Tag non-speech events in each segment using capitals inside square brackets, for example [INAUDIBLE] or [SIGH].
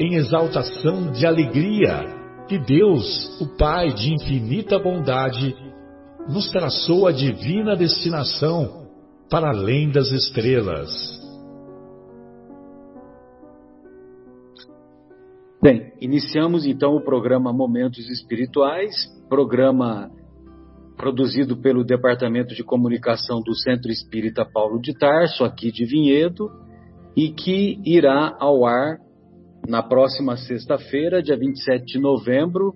em exaltação de alegria que Deus, o Pai de infinita bondade, nos traçou a divina destinação para além das estrelas. Bem, iniciamos então o programa Momentos Espirituais, programa produzido pelo Departamento de Comunicação do Centro Espírita Paulo de Tarso, aqui de Vinhedo, e que irá ao ar na próxima sexta-feira, dia 27 de novembro,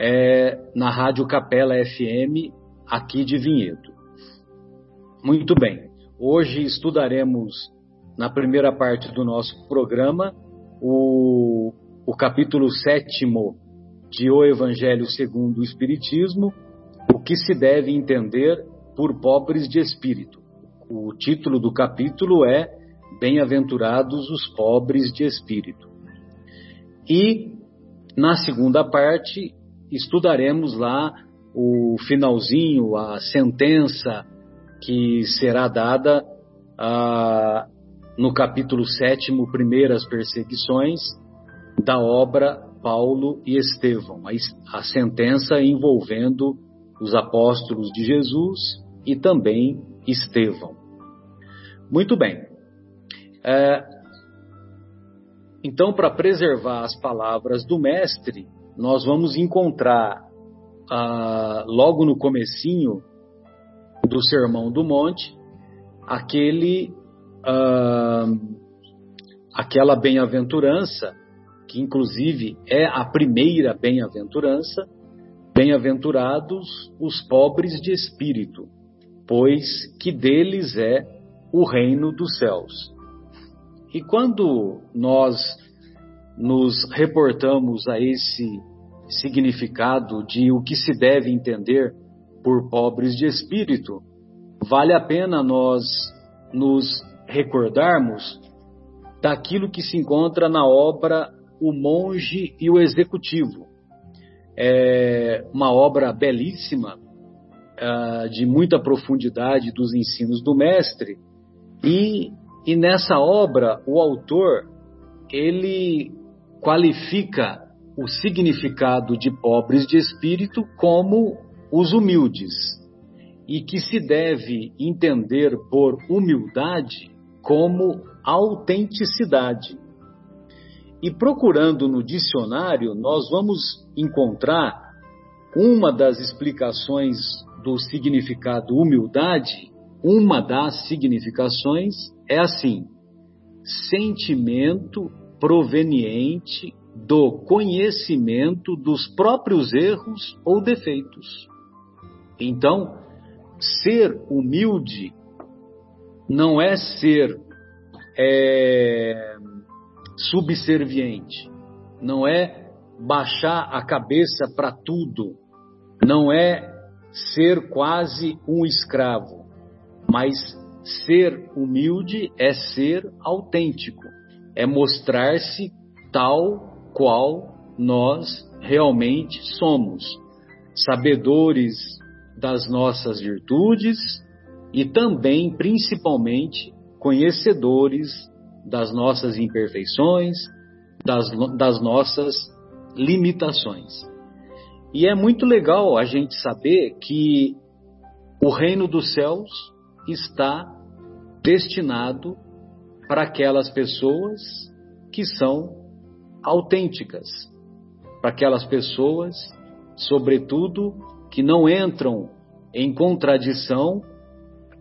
é, na Rádio Capela FM, aqui de Vinhedo. Muito bem, hoje estudaremos, na primeira parte do nosso programa, o, o capítulo sétimo de O Evangelho segundo o Espiritismo, o que se deve entender por pobres de espírito. O título do capítulo é Bem-aventurados os pobres de espírito. E na segunda parte estudaremos lá o finalzinho, a sentença que será dada ah, no capítulo sétimo, primeiras perseguições, da obra Paulo e Estevão, a, a sentença envolvendo os apóstolos de Jesus e também Estevão. Muito bem. É, então, para preservar as palavras do mestre, nós vamos encontrar ah, logo no comecinho do Sermão do Monte aquele ah, aquela bem-aventurança que inclusive é a primeira bem-aventurança, bem-aventurados os pobres de espírito, pois que deles é o reino dos céus. E quando nós nos reportamos a esse significado de o que se deve entender por pobres de espírito, vale a pena nós nos recordarmos daquilo que se encontra na obra O Monge e o Executivo. É uma obra belíssima, uh, de muita profundidade dos ensinos do mestre, e e nessa obra, o autor, ele qualifica o significado de pobres de espírito como os humildes, e que se deve entender por humildade como autenticidade. E procurando no dicionário, nós vamos encontrar uma das explicações do significado humildade, uma das significações é assim: sentimento proveniente do conhecimento dos próprios erros ou defeitos. Então, ser humilde não é ser é, subserviente, não é baixar a cabeça para tudo, não é ser quase um escravo, mas Ser humilde é ser autêntico, é mostrar-se tal qual nós realmente somos, sabedores das nossas virtudes e também, principalmente, conhecedores das nossas imperfeições, das, das nossas limitações. E é muito legal a gente saber que o reino dos céus está destinado para aquelas pessoas que são autênticas, para aquelas pessoas sobretudo, que não entram em contradição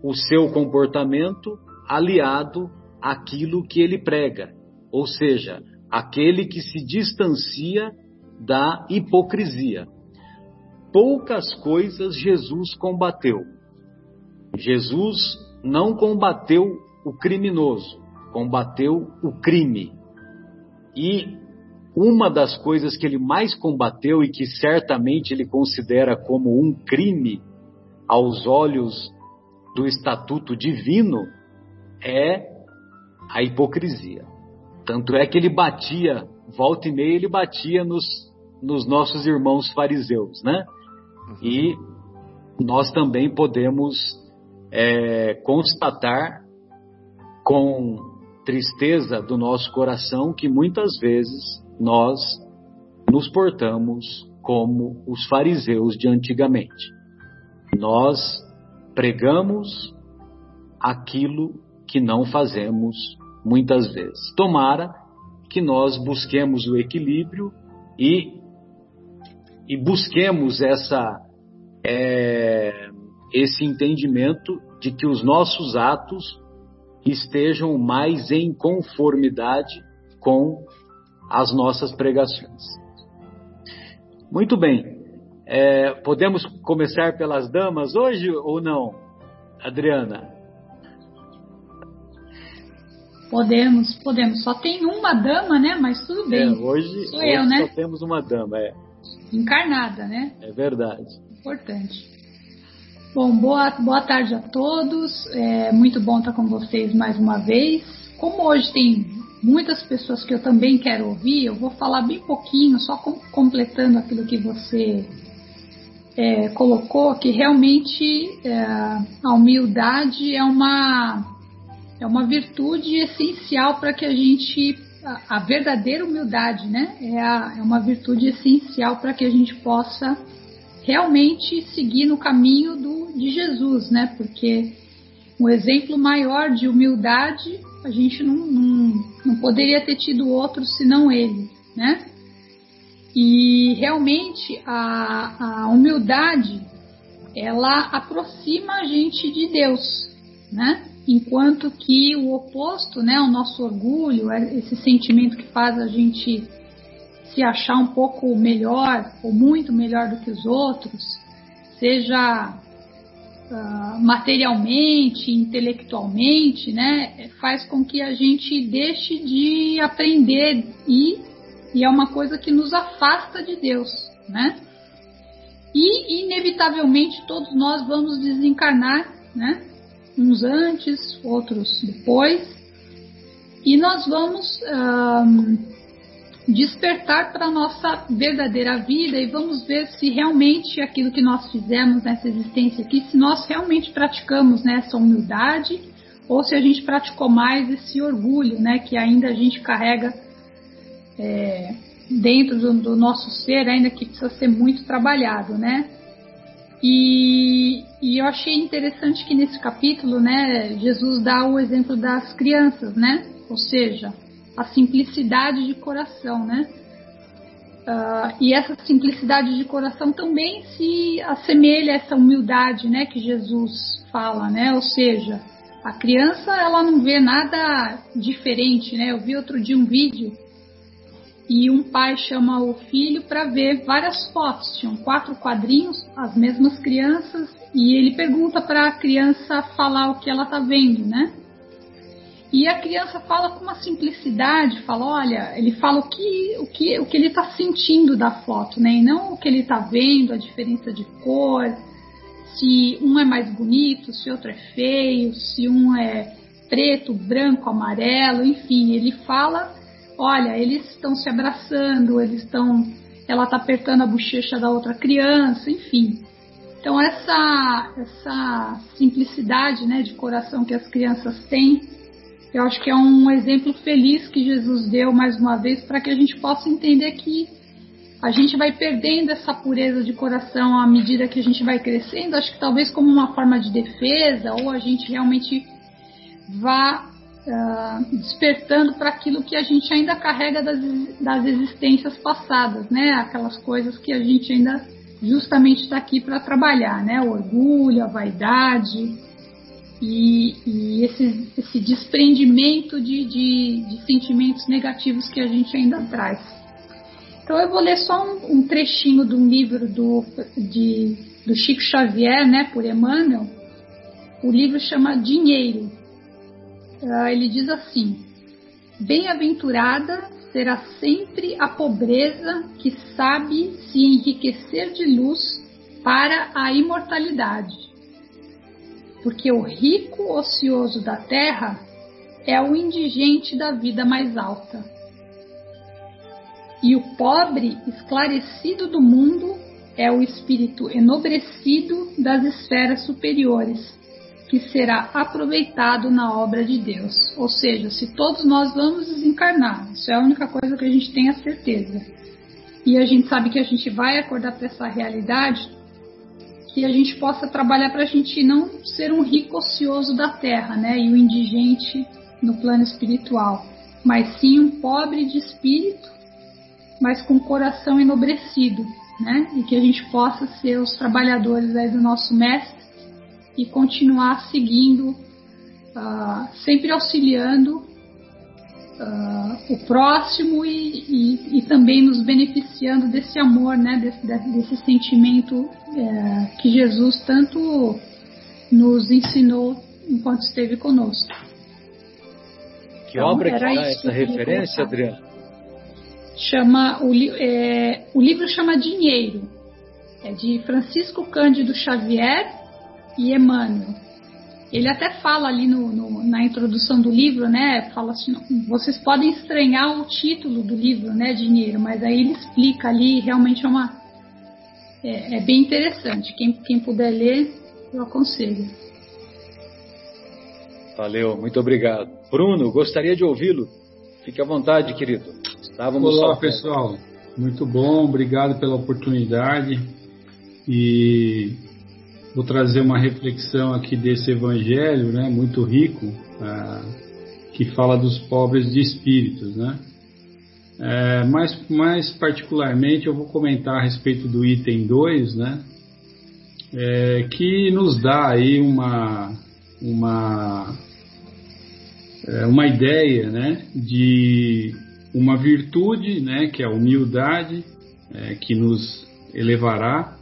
o seu comportamento aliado àquilo que ele prega, ou seja, aquele que se distancia da hipocrisia. Poucas coisas Jesus combateu. Jesus não combateu o criminoso, combateu o crime. E uma das coisas que ele mais combateu e que certamente ele considera como um crime aos olhos do estatuto divino é a hipocrisia. Tanto é que ele batia, volta e meia, ele batia nos, nos nossos irmãos fariseus, né? Uhum. E nós também podemos é, constatar com tristeza do nosso coração que muitas vezes nós nos portamos como os fariseus de antigamente. Nós pregamos aquilo que não fazemos muitas vezes. Tomara que nós busquemos o equilíbrio e, e busquemos essa, é, esse entendimento de que os nossos atos estejam mais em conformidade com as nossas pregações. Muito bem. É, podemos começar pelas damas hoje ou não, Adriana? Podemos, podemos. Só tem uma dama, né? Mas tudo bem. É, hoje Sou hoje eu, né? só temos uma dama, é. Encarnada, né? É verdade. Importante. Bom, boa, boa tarde a todos. É muito bom estar com vocês mais uma vez. Como hoje tem muitas pessoas que eu também quero ouvir, eu vou falar bem pouquinho, só com, completando aquilo que você é, colocou, que realmente é, a humildade é uma é uma virtude essencial para que a gente a, a, verdadeira humildade, né? É, a, é uma virtude essencial para que a gente possa realmente seguir no caminho de Jesus, né? Porque um exemplo maior de humildade a gente não, não, não poderia ter tido outro senão ele, né? E realmente a, a humildade ela aproxima a gente de Deus, né? enquanto que o oposto, né, o nosso orgulho, é esse sentimento que faz a gente se achar um pouco melhor ou muito melhor do que os outros, seja uh, materialmente, intelectualmente, né, faz com que a gente deixe de aprender e, e é uma coisa que nos afasta de Deus, né? E inevitavelmente todos nós vamos desencarnar, né? uns antes, outros depois, e nós vamos um, despertar para a nossa verdadeira vida e vamos ver se realmente aquilo que nós fizemos nessa existência aqui, se nós realmente praticamos né, essa humildade ou se a gente praticou mais esse orgulho, né, que ainda a gente carrega é, dentro do, do, nosso ser, ainda que precisa ser muito trabalhado, né? E, e, eu achei interessante que nesse capítulo, né, Jesus dá o exemplo das crianças, né? Ou seja, a simplicidade de coração, né? Uh, e essa simplicidade de coração também se assemelha a essa humildade, né, que Jesus fala, né? Ou seja, a criança ela não vê nada diferente, né? Eu vi outro dia um vídeo e um pai chama o filho para ver várias fotos. Tinham quatro quadrinhos, as mesmas crianças, e ele pergunta para a criança falar o que ela está vendo, né? E a criança fala com uma simplicidade, fala, olha, ele fala o que, o que, o que ele está sentindo da foto, né? E não o que ele está vendo, a diferença de cor, se um é mais bonito, se outro é feio, se um é preto, branco, amarelo, enfim, ele fala olha, eles estão se abraçando, eles estão, ela está apertando a bochecha da outra criança, enfim. Então essa essa simplicidade, né, de coração que as crianças têm, eu acho que é um exemplo feliz que Jesus deu mais uma vez para que a gente possa entender que a gente vai perdendo essa pureza de coração à medida que a gente vai crescendo. Acho que talvez como uma forma de defesa ou a gente realmente vá uh, despertando para aquilo que a gente ainda carrega das, das existências passadas, né? Aquelas coisas que a gente ainda justamente está aqui para trabalhar, né? O orgulho, a vaidade e, e esse, esse, desprendimento de, de, de, sentimentos negativos que a gente ainda traz. Então eu vou ler só um, um trechinho de um livro do, de, do Chico Xavier, né, por Emmanuel. O livro chama Dinheiro. Uh, ele diz assim: Bem-aventurada será sempre a pobreza que sabe se enriquecer de luz para a imortalidade. Porque o rico ocioso da terra é o indigente da vida mais alta. E o pobre esclarecido do mundo é o espírito enobrecido das esferas superiores que será aproveitado na obra de Deus. Ou seja, se todos nós vamos desencarnar, isso é a única coisa que a gente tem a certeza. E a gente sabe que a gente vai acordar para essa realidade, que a gente possa trabalhar para a gente não ser um rico ocioso da terra, né? E o indigente no plano espiritual, mas sim um pobre de espírito, mas com coração enobrecido, né? E que a gente possa ser os trabalhadores aí do nosso mestre e continuar seguindo, uh, sempre auxiliando uh, o próximo e, e, e, também nos beneficiando desse amor, né, desse, desse sentimento uh, que Jesus tanto nos ensinou enquanto esteve conosco. Que então, obra que dá essa referência, Adriana? Chama, o, é, o livro chama Dinheiro, é de Francisco Cândido Xavier e Emmanuel. Ele até fala ali no, no, na introdução do livro, né? Fala assim, vocês podem estranhar o título do livro, né? Dinheiro, mas aí ele explica ali, realmente é uma é, é bem interessante. Quem, quem puder ler, eu aconselho. Valeu, muito obrigado. Bruno, gostaria de ouvi-lo. Fique à vontade, querido. Estávamos Olá, pessoal. Muito bom, obrigado pela oportunidade. E vou trazer uma reflexão aqui desse evangelho, né, muito rico, ah, que fala dos pobres de espíritos, né? É, mais, mais particularmente, eu vou comentar a respeito do item 2, né? É, que nos dá aí uma, uma, é, uma ideia, né? De uma virtude, né? Que é a humildade, é, que nos elevará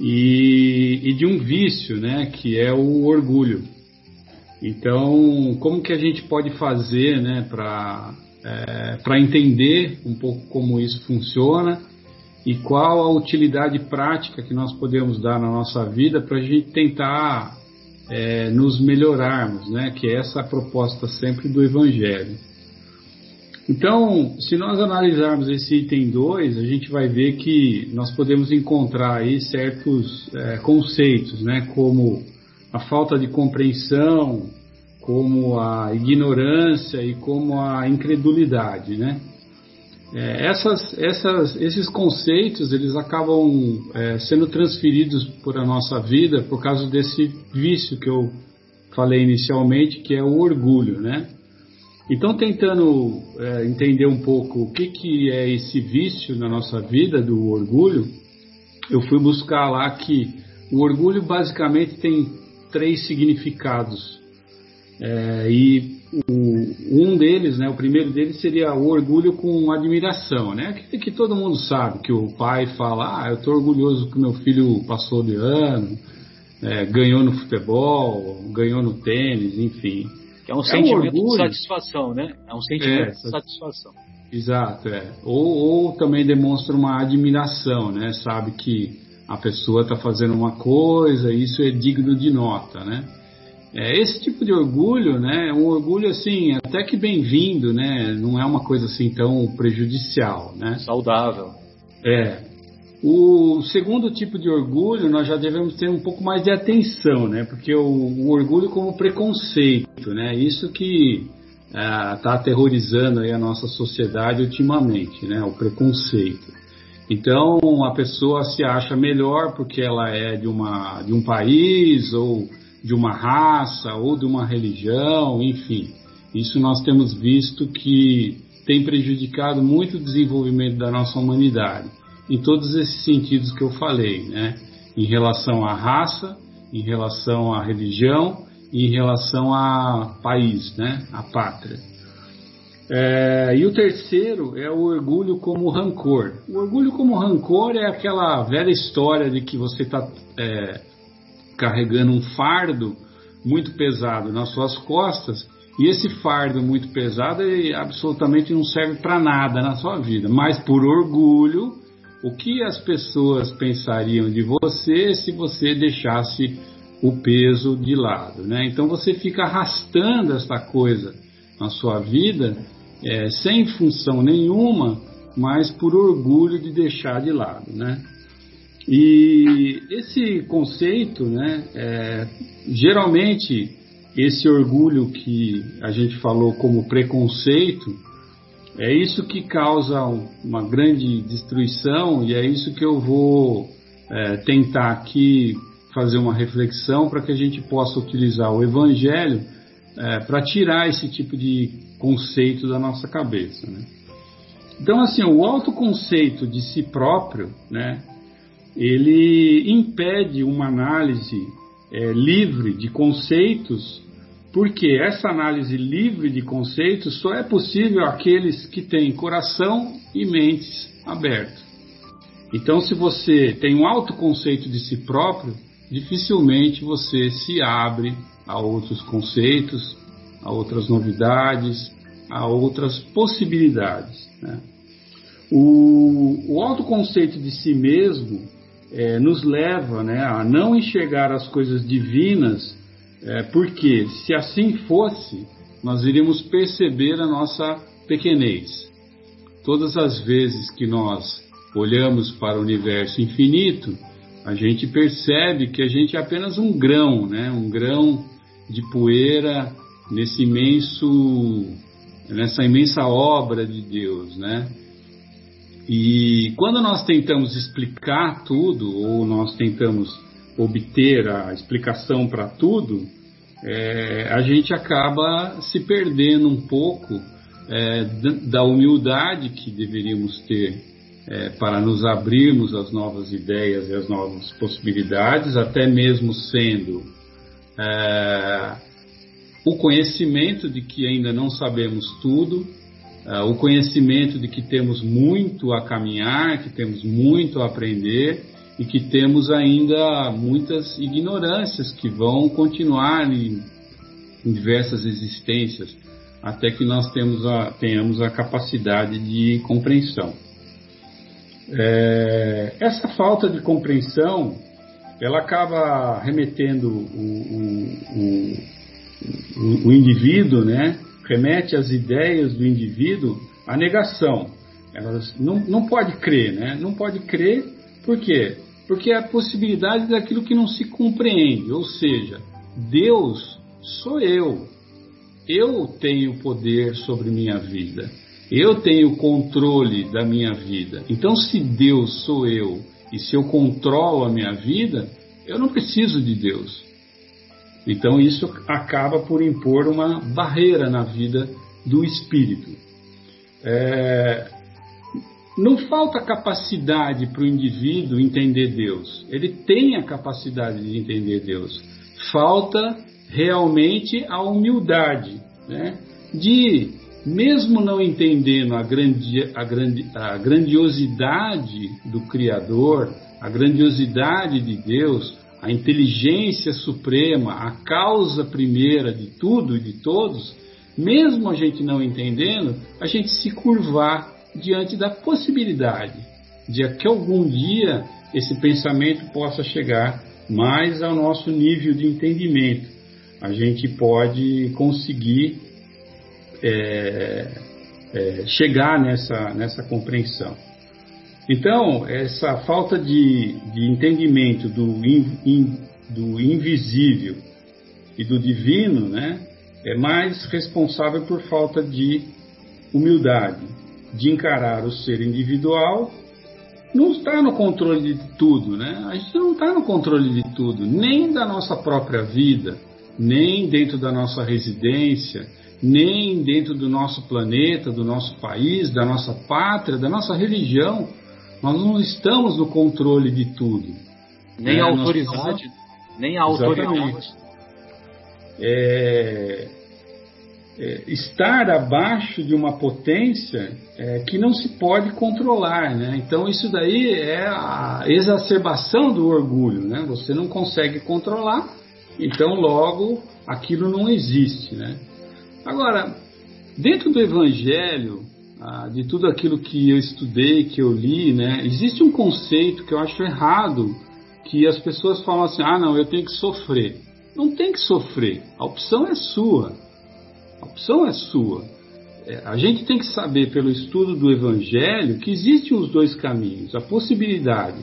e, e de um vício, né, que é o orgulho. Então, como que a gente pode fazer, né, para é, para entender um pouco como isso funciona e qual a utilidade prática que nós podemos dar na nossa vida para a gente tentar é, nos melhorarmos, né? Que é essa a proposta sempre do Evangelho. Então, se nós analisarmos esse item 2, a gente vai ver que nós podemos encontrar aí certos é, conceitos, né, como a falta de compreensão, como a ignorância e como a incredulidade, né? É, essas, essas, esses conceitos eles acabam é, sendo transferidos por a nossa vida por causa desse vício que eu falei inicialmente, que é o orgulho, né? Então, tentando é, entender um pouco o que, que é esse vício na nossa vida do orgulho, eu fui buscar lá que o orgulho basicamente tem três significados. É, e o, um deles, né, o primeiro deles seria o orgulho com admiração, né? Que, que todo mundo sabe, que o pai fala, ah, eu estou orgulhoso que meu filho passou de ano, é, ganhou no futebol, ganhou no tênis, enfim. É um é sentimento de satisfação, né? É um sentimento é, de satisfação. Exato, é. Ou, ou também demonstra uma admiração, né? Sabe que a pessoa está fazendo uma coisa, isso é digno de nota, né? É, esse tipo de orgulho, né? É um orgulho assim, até que bem-vindo, né? Não é uma coisa assim tão prejudicial, né? Saudável. É. O segundo tipo de orgulho, nós já devemos ter um pouco mais de atenção, né? Porque o, o orgulho como preconceito, né? Isso que está é, aterrorizando aí a nossa sociedade ultimamente, né? O preconceito. Então, a pessoa se acha melhor porque ela é de, uma, de um país, ou de uma raça, ou de uma religião, enfim. Isso nós temos visto que tem prejudicado muito o desenvolvimento da nossa humanidade. Em todos esses sentidos que eu falei, né? Em relação à raça, em relação à religião em relação a país, né? A pátria. É, e o terceiro é o orgulho como rancor. O orgulho como rancor é aquela velha história de que você está é, carregando um fardo muito pesado nas suas costas e esse fardo muito pesado ele absolutamente não serve para nada na sua vida, mas por orgulho, o que as pessoas pensariam de você se você deixasse o peso de lado, né? Então você fica arrastando essa coisa na sua vida é, sem função nenhuma, mas por orgulho de deixar de lado, né? E esse conceito, né, é, geralmente esse orgulho que a gente falou como preconceito, é isso que causa uma grande destruição e é isso que eu vou é, tentar aqui fazer uma reflexão para que a gente possa utilizar o Evangelho é, para tirar esse tipo de conceito da nossa cabeça. Né? Então, assim, o autoconceito de si próprio, né, ele impede uma análise é, livre de conceitos, porque essa análise livre de conceitos só é possível àqueles que têm coração e mentes abertos. Então, se você tem um autoconceito de si próprio, dificilmente você se abre a outros conceitos, a outras novidades, a outras possibilidades. Né? O, o autoconceito de si mesmo é, nos leva né, a não enxergar as coisas divinas, é, porque se assim fosse, nós iríamos perceber a nossa pequenez. Todas as vezes que nós olhamos para o universo infinito, a gente percebe que a gente é apenas um grão, né? um grão de poeira nesse imenso, nessa imensa obra de Deus, né? E quando nós tentamos explicar tudo, ou nós tentamos obter a explicação para tudo, é, a gente acaba se perdendo um pouco é, da humildade que deveríamos ter é, para nos abrirmos às novas ideias e às novas possibilidades, até mesmo sendo é, o conhecimento de que ainda não sabemos tudo, é, o conhecimento de que temos muito a caminhar, que temos muito a aprender e que temos ainda muitas ignorâncias que vão continuar em, em diversas existências até que nós a, tenhamos a capacidade de compreensão. É, essa falta de compreensão ela acaba remetendo o, o, o, o, indivíduo, né? remete as ideias do indivíduo à negação. Elas não, não pode crer, né? não pode crer por quê? Porque é a possibilidade daquilo que não se compreende, ou seja, Deus sou eu. Eu tenho poder sobre minha vida. Eu tenho controle da minha vida. Então, se Deus sou eu e se eu controlo a minha vida, eu não preciso de Deus. Então, isso acaba por impor uma barreira na vida do espírito. É, não falta capacidade para o indivíduo entender Deus. Ele tem a capacidade de entender Deus. Falta realmente a humildade, né? de mesmo não entendendo a, grandi, a, grandi, a grandiosidade do Criador, a grandiosidade de Deus, a inteligência suprema, a causa primeira de tudo e de todos, mesmo a gente não entendendo, a gente se curvar diante da possibilidade de que algum dia esse pensamento possa chegar mais ao nosso nível de entendimento. A gente pode conseguir é, é, chegar nessa, nessa compreensão. Então, essa falta de, de entendimento do, in, in, do invisível e do divino né, é mais responsável por falta de humildade, de encarar o ser individual. Não está no controle de tudo, né? A gente não está no controle de tudo, nem da nossa própria vida, nem dentro da nossa residência, nem dentro do nosso planeta, do nosso país, da nossa pátria, da nossa religião. Nós não estamos no controle de tudo. Nem né? a autoridade, nem a autoridade. É, é, estar abaixo de uma potência é, que não se pode controlar, né? Então isso daí é a exacerbação do orgulho, né? Você não consegue controlar, então logo aquilo não existe, né? Agora, dentro do Evangelho, ah, de tudo aquilo que eu estudei, que eu li, né? Existe um conceito que eu acho errado, que as pessoas falam assim, ah não, eu tenho que sofrer. Não tem que sofrer, a opção é sua. A opção é sua. É, a gente tem que saber, pelo estudo do Evangelho, que existem os dois caminhos. A possibilidade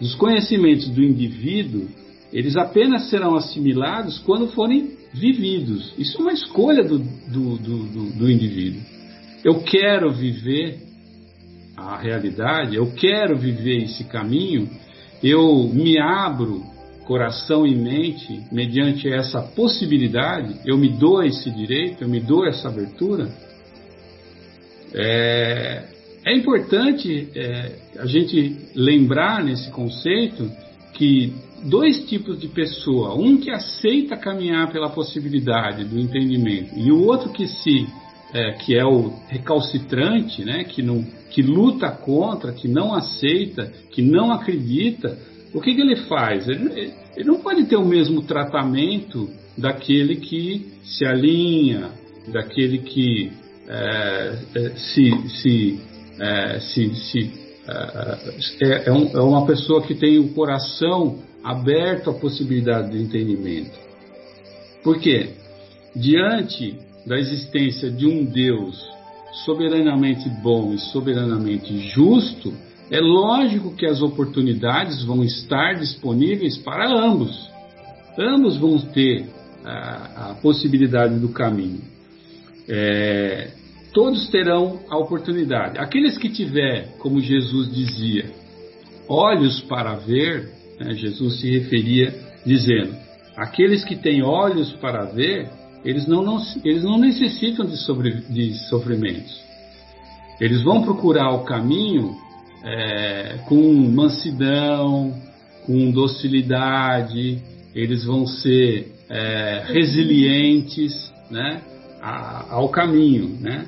dos conhecimentos do indivíduo, eles apenas serão assimilados quando forem vividos. Isso é uma escolha do, do, do, do indivíduo. Eu quero viver a realidade, eu quero viver esse caminho, eu me abro coração e mente, mediante essa possibilidade, eu me dou esse direito, eu me dou essa abertura. É, é importante é, a gente lembrar nesse conceito que dois tipos de pessoa, um que aceita caminhar pela possibilidade do entendimento e o outro que se é, que é o recalcitrante, né, que, não, que luta contra, que não aceita, que não acredita, o que, que ele faz? Ele, ele não pode ter o mesmo tratamento daquele que se alinha, daquele que é, é, se, se, é, se, se é, é, é, um, é, uma pessoa que tem o coração aberto à possibilidade de entendimento. Por quê? Diante da existência de um Deus soberanamente bom e soberanamente justo, é lógico que as oportunidades vão estar disponíveis para ambos. Ambos vão ter a, a possibilidade do caminho. É, todos terão a oportunidade. Aqueles que tiver, como Jesus dizia, olhos para ver, né, Jesus se referia dizendo: aqueles que têm olhos para ver, eles não, não eles não necessitam de, sobre, de sofrimentos. Eles vão procurar o caminho é, com mansidão, com docilidade, eles vão ser é, resilientes né, ao caminho. Né?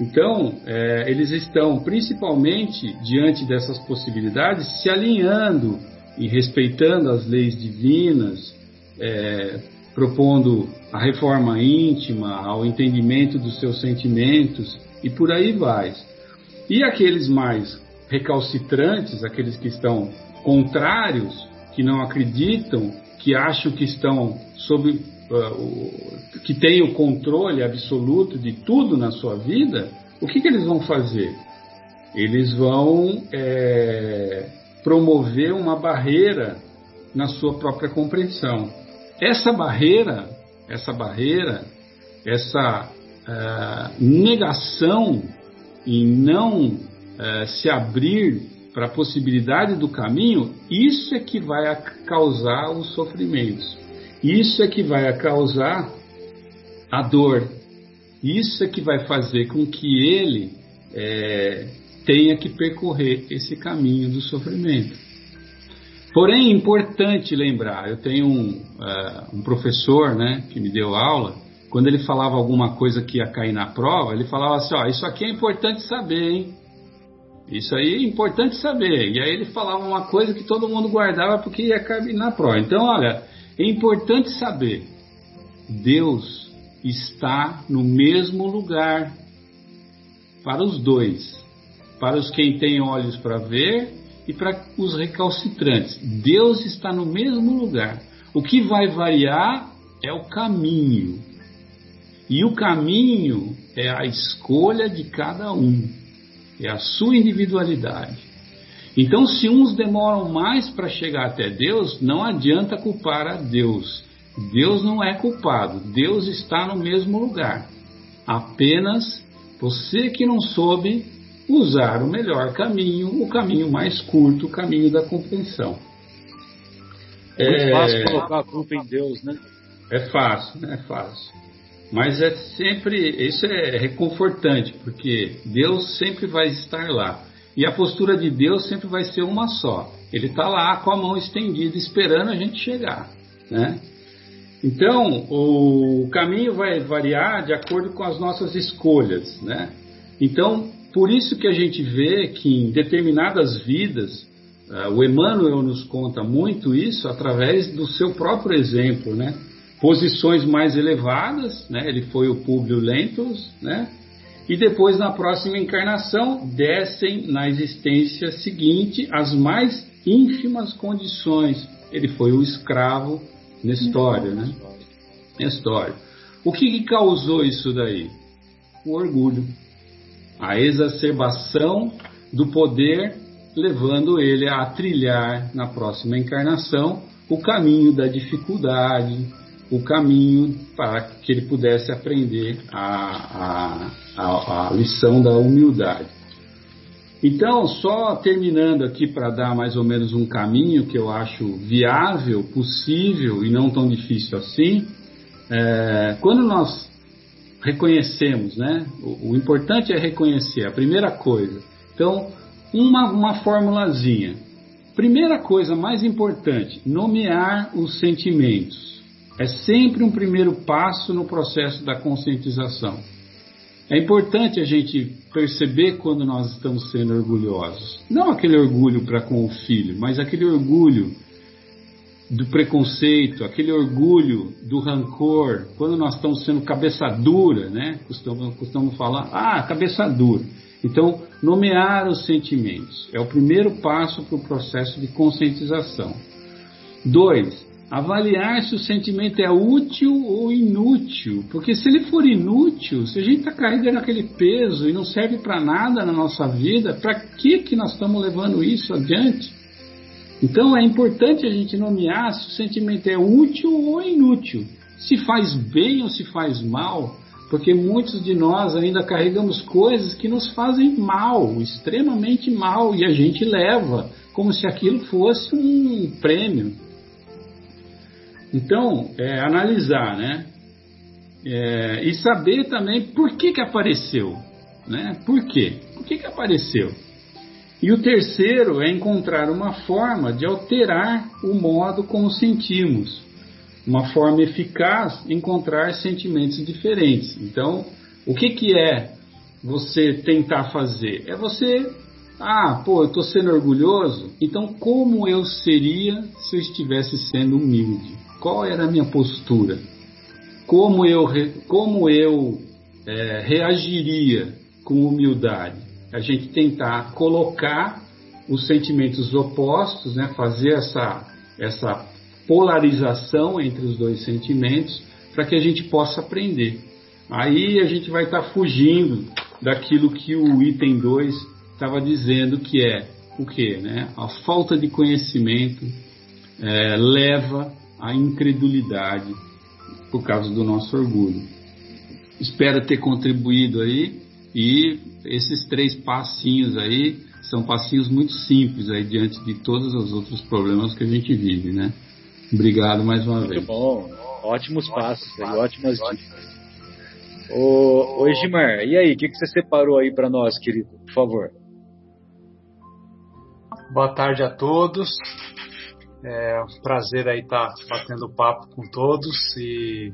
Então, é, eles estão principalmente diante dessas possibilidades se alinhando e respeitando as leis divinas, é, propondo a reforma íntima, ao entendimento dos seus sentimentos e por aí vai. E aqueles mais recalcitrantes, aqueles que estão contrários, que não acreditam, que acham que estão sob uh, que têm o controle absoluto de tudo na sua vida, o que, que eles vão fazer? Eles vão é, promover uma barreira na sua própria compreensão. Essa barreira, essa barreira, essa uh, negação em não eh, se abrir para a possibilidade do caminho, isso é que vai causar os sofrimentos. Isso é que vai causar a dor. Isso é que vai fazer com que ele é, tenha que percorrer esse caminho do sofrimento. Porém, é importante lembrar, eu tenho um, uh, um professor né, que me deu aula, quando ele falava alguma coisa que ia cair na prova, ele falava assim, ó, isso aqui é importante saber, hein? Isso aí é importante saber. E aí ele falava uma coisa que todo mundo guardava porque ia cair na prova. Então, olha, é importante saber. Deus está no mesmo lugar para os dois. Para os quem têm olhos para ver e para os recalcitrantes. Deus está no mesmo lugar. O que vai variar é o caminho. E o caminho é a escolha de cada um é a sua individualidade. Então, se uns demoram mais para chegar até Deus, não adianta culpar a Deus. Deus não é culpado, Deus está no mesmo lugar. Apenas você que não soube usar o melhor caminho, o caminho mais curto, o caminho da compreensão. É muito é... fácil colocar a culpa em Deus, né? É fácil, é fácil. Mas é sempre, isso é reconfortante, porque Deus sempre vai estar lá. E a postura de Deus sempre vai ser uma só. Ele está lá com a mão estendida, esperando a gente chegar. Né? Então, o caminho vai variar de acordo com as nossas escolhas. Né? Então, por isso que a gente vê que em determinadas vidas, uh, o Emmanuel nos conta muito isso através do seu próprio exemplo. Né? Posições mais elevadas, né? ele foi o Publio Lentus, né? e depois na próxima encarnação descem na existência seguinte as mais ínfimas condições. Ele foi o escravo Nestório, né? Nestório. O que, que causou isso daí? O orgulho, a exacerbação do poder, levando ele a trilhar na próxima encarnação o caminho da dificuldade, o caminho para que ele pudesse aprender a, a, a, a lição da humildade. Então, só terminando aqui para dar mais ou menos um caminho que eu acho viável, possível e não tão difícil assim, é, quando nós reconhecemos, né? O, o, importante é reconhecer, a primeira coisa. Então, uma, uma formulazinha. Primeira coisa mais importante, nomear os sentimentos. É sempre um primeiro passo no processo da conscientização. É importante a gente perceber quando nós estamos sendo orgulhosos. Não aquele orgulho para com o filho, mas aquele orgulho do preconceito, aquele orgulho do rancor, quando nós estamos sendo cabeça dura, né? Costumamos, costumamos falar, ah, cabeça dura. Então, nomear os sentimentos é o primeiro passo para o processo de conscientização. Dois, avaliar se o sentimento é útil ou inútil. Porque se ele for inútil, se a gente está carregando aquele peso e não serve para nada na nossa vida, para que, que nós estamos levando isso adiante? Então é importante a gente nomear se o sentimento é útil ou inútil, se faz bem ou se faz mal, porque muitos de nós ainda carregamos coisas que nos fazem mal, extremamente mal, e a gente leva como se aquilo fosse um prêmio. Então, é, analisar, né? É, e saber também por que, que apareceu, né? Por quê? Por que, que apareceu? E o terceiro é encontrar uma forma de alterar o modo como sentimos, uma forma eficaz encontrar sentimentos diferentes. Então, o que, que é você tentar fazer? É você, ah, pô, eu estou sendo orgulhoso, então como eu seria se eu estivesse sendo humilde? Qual era a minha postura, como eu, como eu é, reagiria com humildade. A gente tentar colocar os sentimentos opostos, né, fazer essa, essa polarização entre os dois sentimentos para que a gente possa aprender. Aí a gente vai estar tá fugindo daquilo que o item 2 estava dizendo que é o que? Né? A falta de conhecimento é, leva a incredulidade por causa do nosso orgulho. Espero ter contribuído aí e esses três passinhos aí são passinhos muito simples aí diante de todos os outros problemas que a gente vive, né? Obrigado mais uma muito vez. Muito bom, ótimos passos aí, ótimas dicas. Ô, ô Edmar, e aí, o que, que você separou aí para nós, querido? Por favor. Boa tarde a todos. É um prazer aí estar tá batendo papo com todos e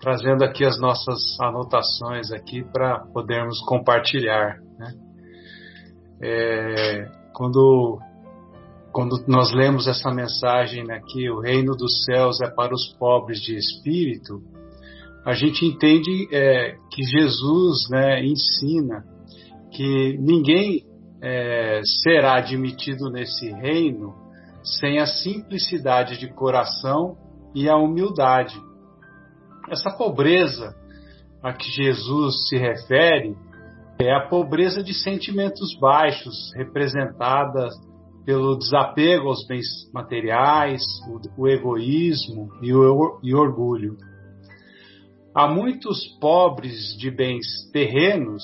trazendo aqui as nossas anotações aqui para podermos compartilhar. Né? É, quando, quando nós lemos essa mensagem aqui, o reino dos céus é para os pobres de espírito, a gente entende é, que Jesus né, ensina que ninguém é, será admitido nesse reino sem a simplicidade de coração e a humildade. Essa pobreza a que Jesus se refere é a pobreza de sentimentos baixos, representada pelo desapego aos bens materiais, o, o egoísmo e o, e orgulho. Há muitos pobres de bens terrenos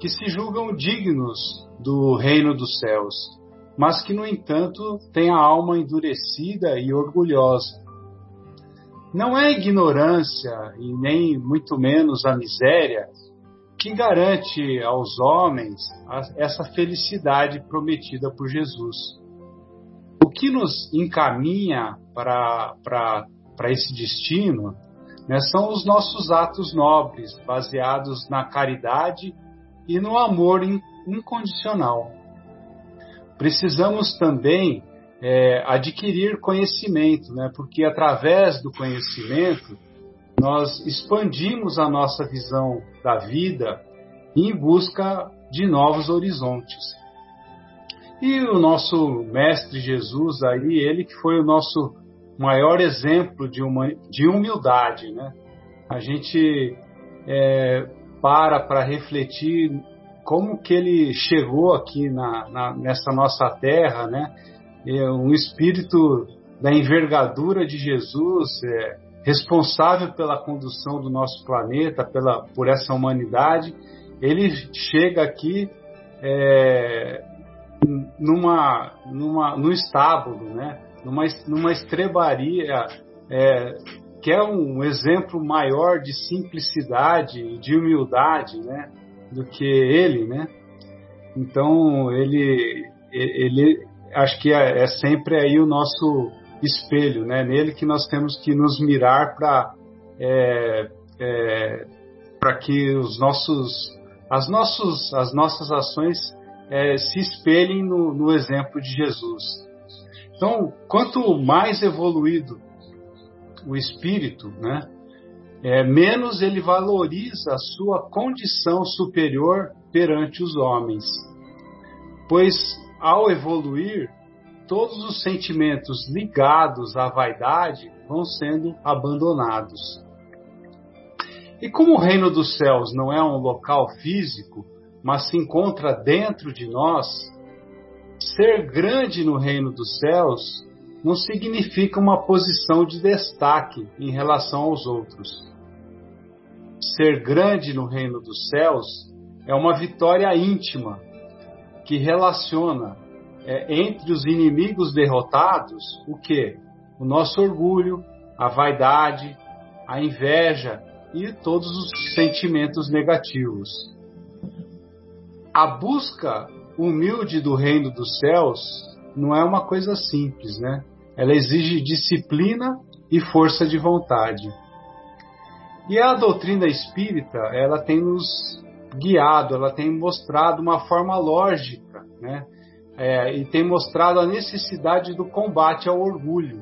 que se julgam dignos do reino dos céus mas que, no entanto, tem a alma endurecida e orgulhosa. Não é ignorância e nem muito menos a miséria que garante aos homens essa felicidade prometida por Jesus. O que nos encaminha para esse destino né, são os nossos atos nobres, baseados na caridade e no amor incondicional. Precisamos também é, adquirir conhecimento, né, porque através do conhecimento nós expandimos a nossa visão da vida em busca de novos horizontes. E o nosso mestre Jesus aí, ele que foi o nosso maior exemplo de, uma, de humildade, né? A gente é, para para refletir como que ele chegou aqui na, na, nessa nossa terra, né? É um espírito da envergadura de Jesus, é, responsável pela condução do nosso planeta, pela, por essa humanidade, ele chega aqui é, numa, numa, num estábulo, né? numa, numa estrebaria, é, que é um exemplo maior de simplicidade e de humildade né? Do que ele. Né? Então, ele, ele acho que é, é sempre aí o nosso espelho, né? Nele que nós temos que nos mirar para é, é, para que os nossos as nossos as nossas ações é, se espelhem no, no exemplo de Jesus. Então, quanto mais evoluído o espírito, né? É, menos ele valoriza a sua condição superior perante os homens. Pois ao evoluir, todos os sentimentos ligados à vaidade vão sendo abandonados. E como o reino dos céus não é um local físico, mas se encontra dentro de nós, ser grande no reino dos céus não significa uma posição de destaque em relação aos outros. Ser grande no reino dos céus é uma vitória íntima que relaciona é, entre os inimigos derrotados o que? O nosso orgulho, a vaidade, a inveja e todos os sentimentos negativos. A busca humilde do reino dos céus não é uma coisa simples, né? Ela exige disciplina e força de vontade. E a doutrina espírita, ela tem nos guiado, ela tem mostrado uma forma lógica, né? é, e tem mostrado a necessidade do combate ao orgulho.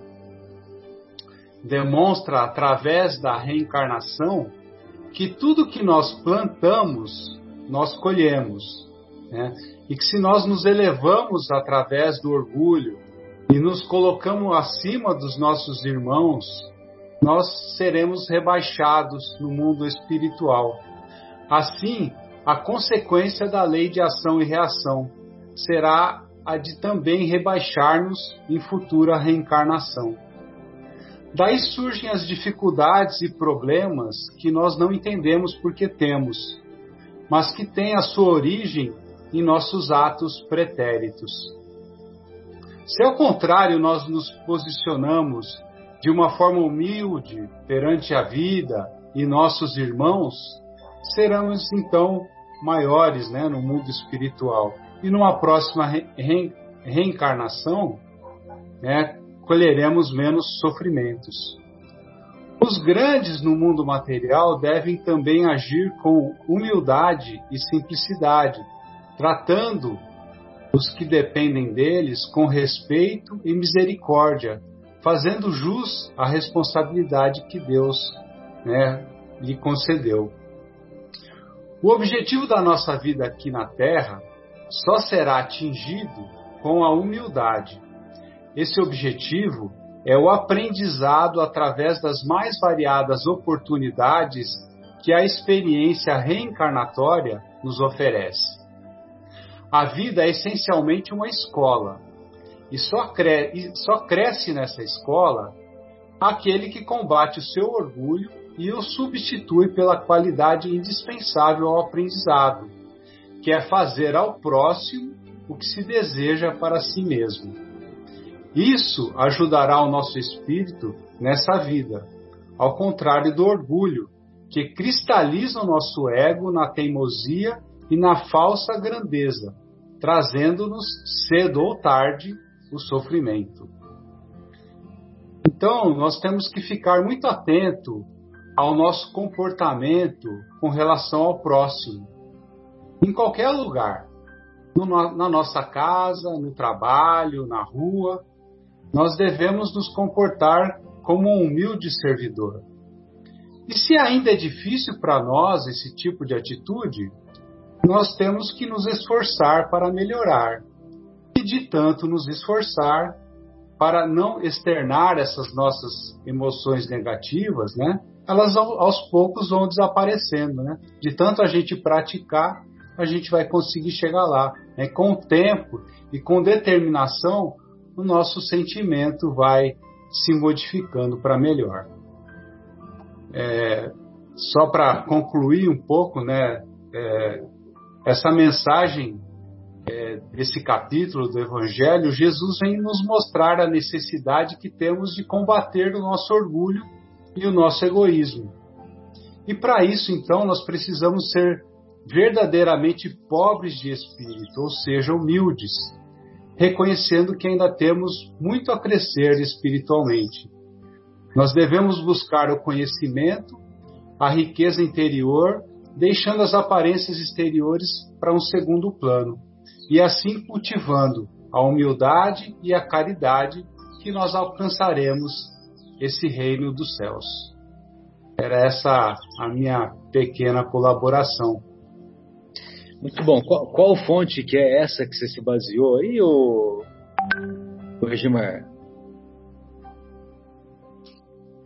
Demonstra através da reencarnação que tudo que nós plantamos, nós colhemos. Né? E que se nós nos elevamos através do orgulho e nos colocamos acima dos nossos irmãos, nós seremos rebaixados no mundo espiritual. Assim, a consequência da lei de ação e reação será a de também rebaixar-nos em futura reencarnação. Daí surgem as dificuldades e problemas que nós não entendemos porque temos, mas que têm a sua origem em nossos atos pretéritos. Se ao contrário nós nos posicionamos de uma forma humilde perante a vida e nossos irmãos, seremos então maiores né, no mundo espiritual e numa próxima re re reencarnação né, colheremos menos sofrimentos. Os grandes no mundo material devem também agir com humildade e simplicidade, tratando os que dependem deles com respeito e misericórdia, fazendo jus à responsabilidade que Deus né, lhe concedeu. O objetivo da nossa vida aqui na Terra só será atingido com a humildade. Esse objetivo é o aprendizado através das mais variadas oportunidades que a experiência reencarnatória nos oferece. A vida é essencialmente uma escola, e só, cre e só cresce nessa escola aquele que combate o seu orgulho e o substitui pela qualidade indispensável ao aprendizado, que é fazer ao próximo o que se deseja para si mesmo. Isso ajudará o nosso espírito nessa vida, ao contrário do orgulho, que cristaliza o nosso ego na teimosia e na falsa grandeza, trazendo-nos cedo ou tarde o sofrimento. Então, nós temos que ficar muito atento ao nosso comportamento com relação ao próximo, em qualquer lugar, no, na nossa casa, no trabalho, na rua, nós devemos nos comportar como um humilde servidor. E se ainda é difícil para nós esse tipo de atitude, nós temos que nos esforçar para melhorar. E de tanto nos esforçar para não externar essas nossas emoções negativas, né? Elas aos poucos vão desaparecendo, né? De tanto a gente praticar, a gente vai conseguir chegar lá. Né? Com o tempo e com determinação, o nosso sentimento vai se modificando para melhor. É, só para concluir um pouco, né, é, essa mensagem é, desse capítulo do Evangelho, Jesus vem nos mostrar a necessidade que temos de combater o nosso orgulho e o nosso egoísmo. E para isso, então, nós precisamos ser verdadeiramente pobres de espírito, ou seja, humildes, reconhecendo que ainda temos muito a crescer espiritualmente. Nós devemos buscar o conhecimento, a riqueza interior, deixando as aparências exteriores para um segundo plano, e assim cultivando a humildade e a caridade que nós alcançaremos esse reino dos céus. Era essa a minha pequena colaboração. Muito bom. Qual, qual, fonte que é essa que você se baseou aí, o, o Regimar?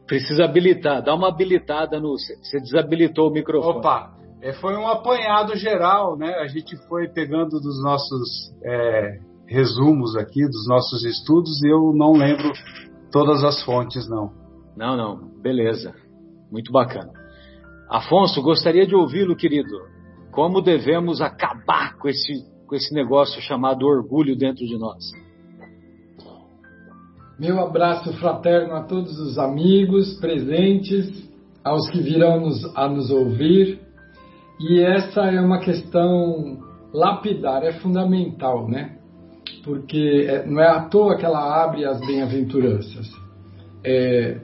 Precisa habilitar, dá uma habilitada no. Você desabilitou o microfone. Opa, é, foi um apanhado geral, né? A gente foi pegando dos nossos é, resumos aqui, dos nossos estudos, e eu não lembro todas as fontes, não. Não, não, beleza. Muito bacana. Afonso, gostaria de ouvi-lo, querido. Como devemos acabar com esse, com esse negócio chamado orgulho dentro de nós? Meu abraço fraterno a todos os amigos presentes, aos que virão nos, a nos ouvir. E essa é uma questão lapidar, é fundamental, né? Porque é, não é à toa que ela abre as bem-aventuranças. É,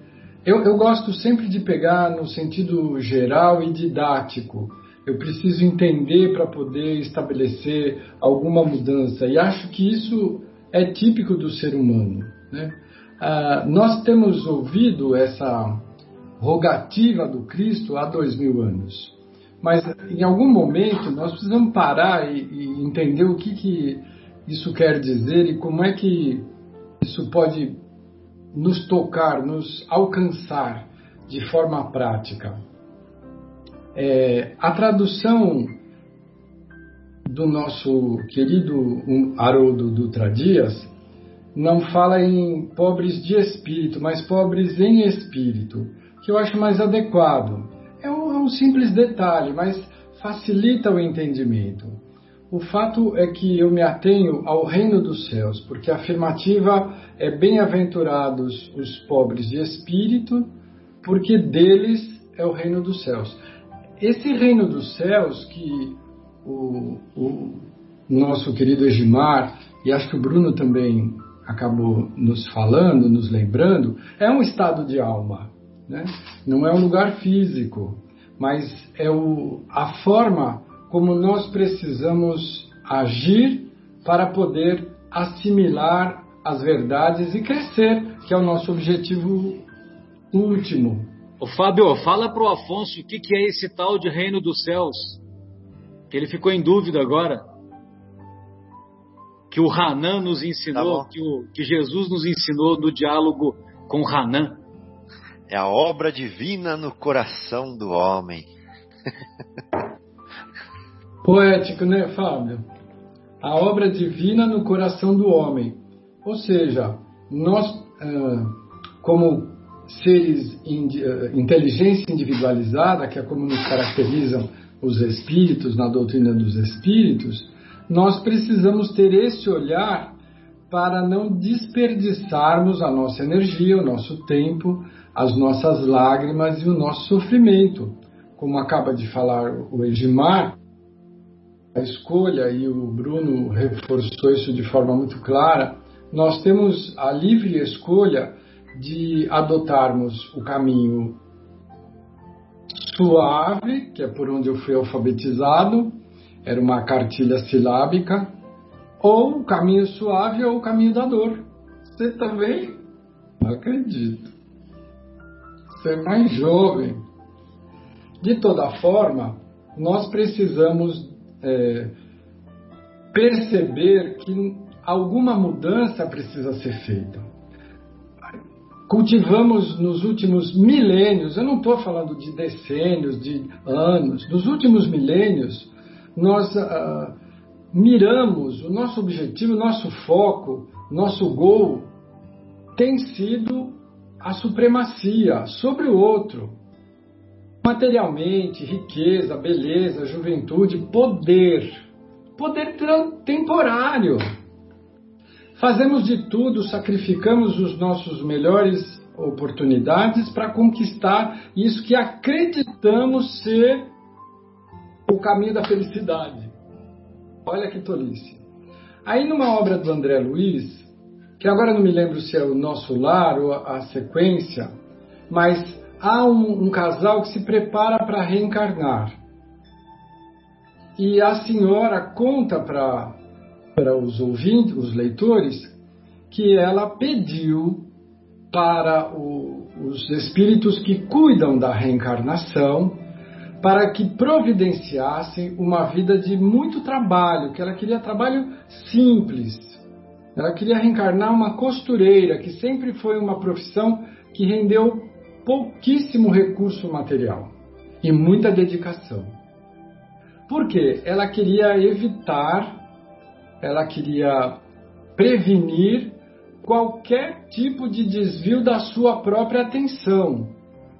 eu, eu gosto sempre de pegar no sentido geral e didático eu preciso entender para poder estabelecer alguma mudança. E acho que isso é típico do ser humano. Né? Ah, nós temos ouvido essa rogativa do Cristo há dois mil anos. Mas em algum momento nós precisamos parar e, e entender o que, que isso quer dizer e como é que isso pode nos tocar, nos alcançar de forma prática. É, a tradução do nosso querido Haroldo Dutra Dias não fala em pobres de espírito, mas pobres em espírito, que eu acho mais adequado. Um simples detalhe, mas facilita o entendimento. O fato é que eu me atenho ao reino dos céus, porque a afirmativa é bem-aventurados os pobres de espírito, porque deles é o reino dos céus esse reino dos céus que o, o nosso querido Egimar, e acho que o Bruno também acabou nos falando, nos lembrando, é um estado de alma. Né? Não é um lugar físico, mas é o, a forma como nós precisamos agir para poder assimilar as verdades e crescer, que é o nosso objetivo último Ô Fábio, fala pro Afonso o que, que é esse tal de reino dos céus. Que ele ficou em dúvida agora. Que o Hanan nos ensinou, tá que, o, que Jesus nos ensinou no diálogo com Hanan. É a obra divina no coração do homem. [LAUGHS] Poético, né, Fábio? A obra divina no coração do homem. Ou seja, nós, ah, como seres, eh, inteligência individualizada, que é como nos caracterizam os espíritos na doutrina dos espíritos, nós precisamos ter esse olhar para não desperdiçarmos a nossa energia, o nosso tempo, as nossas lágrimas e o nosso sofrimento. como acaba de falar o Egimar, a escolha, e o Bruno reforçou isso de forma muito clara, nós temos a livre escolha de adotarmos o caminho suave, que é por onde eu fui alfabetizado, era uma cartilha silábica, ou o caminho suave ou o caminho da dor. Você também? Não acredito. Você é mais jovem. De toda forma, nós precisamos é, perceber que alguma mudança precisa ser feita. Cultivamos nos últimos milênios, eu não estou falando de decênios, de anos, nos últimos milênios, nós uh, miramos, o nosso objetivo, o nosso foco, nosso gol tem sido a supremacia sobre o outro. Materialmente, riqueza, beleza, juventude, poder. Poder temporário. Fazemos de tudo, sacrificamos os nossos melhores oportunidades para conquistar isso que acreditamos ser o caminho da felicidade. Olha que tolice. Aí numa obra do André Luiz, que agora não me lembro se é o Nosso Lar ou a sequência, mas há um, um casal que se prepara para reencarnar. E a senhora conta para os ouvintes, os leitores, que ela pediu para o, os espíritos que cuidam da reencarnação para que providenciassem uma vida de muito trabalho, que ela queria trabalho simples. Ela queria reencarnar uma costureira, que sempre foi uma profissão que rendeu pouquíssimo recurso material e muita dedicação. Por quê? Ela queria evitar, ela queria prevenir qualquer tipo de desvio da sua própria atenção.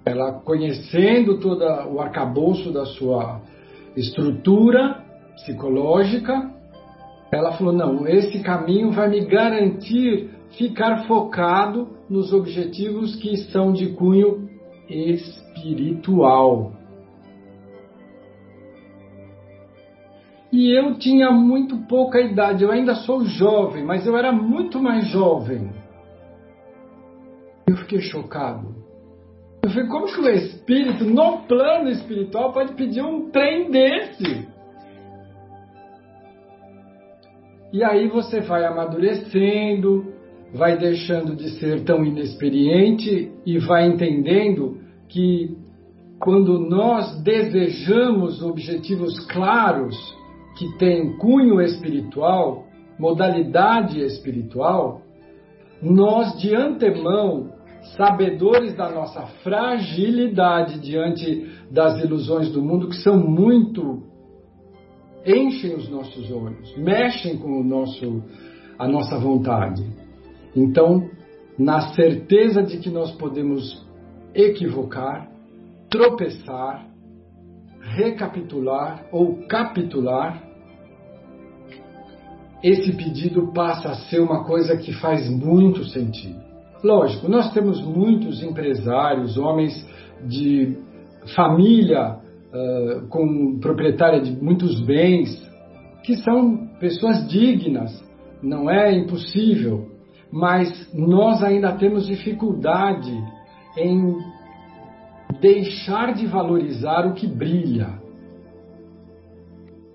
Ela conhecendo todo o arcabouço da sua estrutura psicológica, ela falou: não, esse caminho vai me garantir ficar focado nos objetivos que são de cunho espiritual. E eu tinha muito pouca idade, eu ainda sou jovem, mas eu era muito mais jovem. Eu fiquei chocado. Eu falei, como que o espírito, no plano espiritual, pode pedir um trem desse? E aí você vai amadurecendo, vai deixando de ser tão inexperiente e vai entendendo que quando nós desejamos objetivos claros que têm cunho espiritual, modalidade espiritual, nós de antemão, sabedores da nossa fragilidade diante das ilusões do mundo que são muito enchem os nossos olhos, mexem com o nosso a nossa vontade. Então, na certeza de que nós podemos equivocar, tropeçar, recapitular ou capitular, esse pedido passa a ser uma coisa que faz muito sentido. Lógico, nós temos muitos empresários, homens de família uh, com proprietária de muitos bens, que são pessoas dignas, não é impossível mas nós ainda temos dificuldade em deixar de valorizar o que brilha.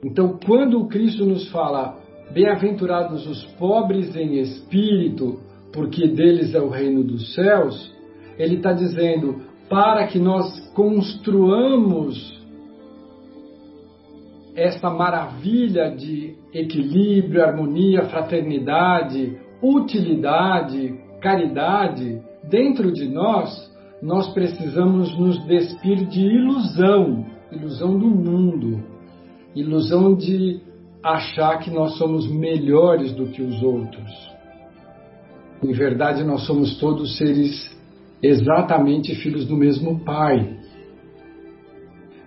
Então, quando o Cristo nos fala, bem-aventurados os pobres em espírito, porque deles é o reino dos céus, ele está dizendo, para que nós construamos essa maravilha de equilíbrio, harmonia, fraternidade, utilidade, caridade dentro de nós, nós precisamos nos despir de ilusão, ilusão do mundo, ilusão de achar que nós somos melhores do que os outros. Em verdade, nós somos todos seres exatamente filhos do mesmo Pai.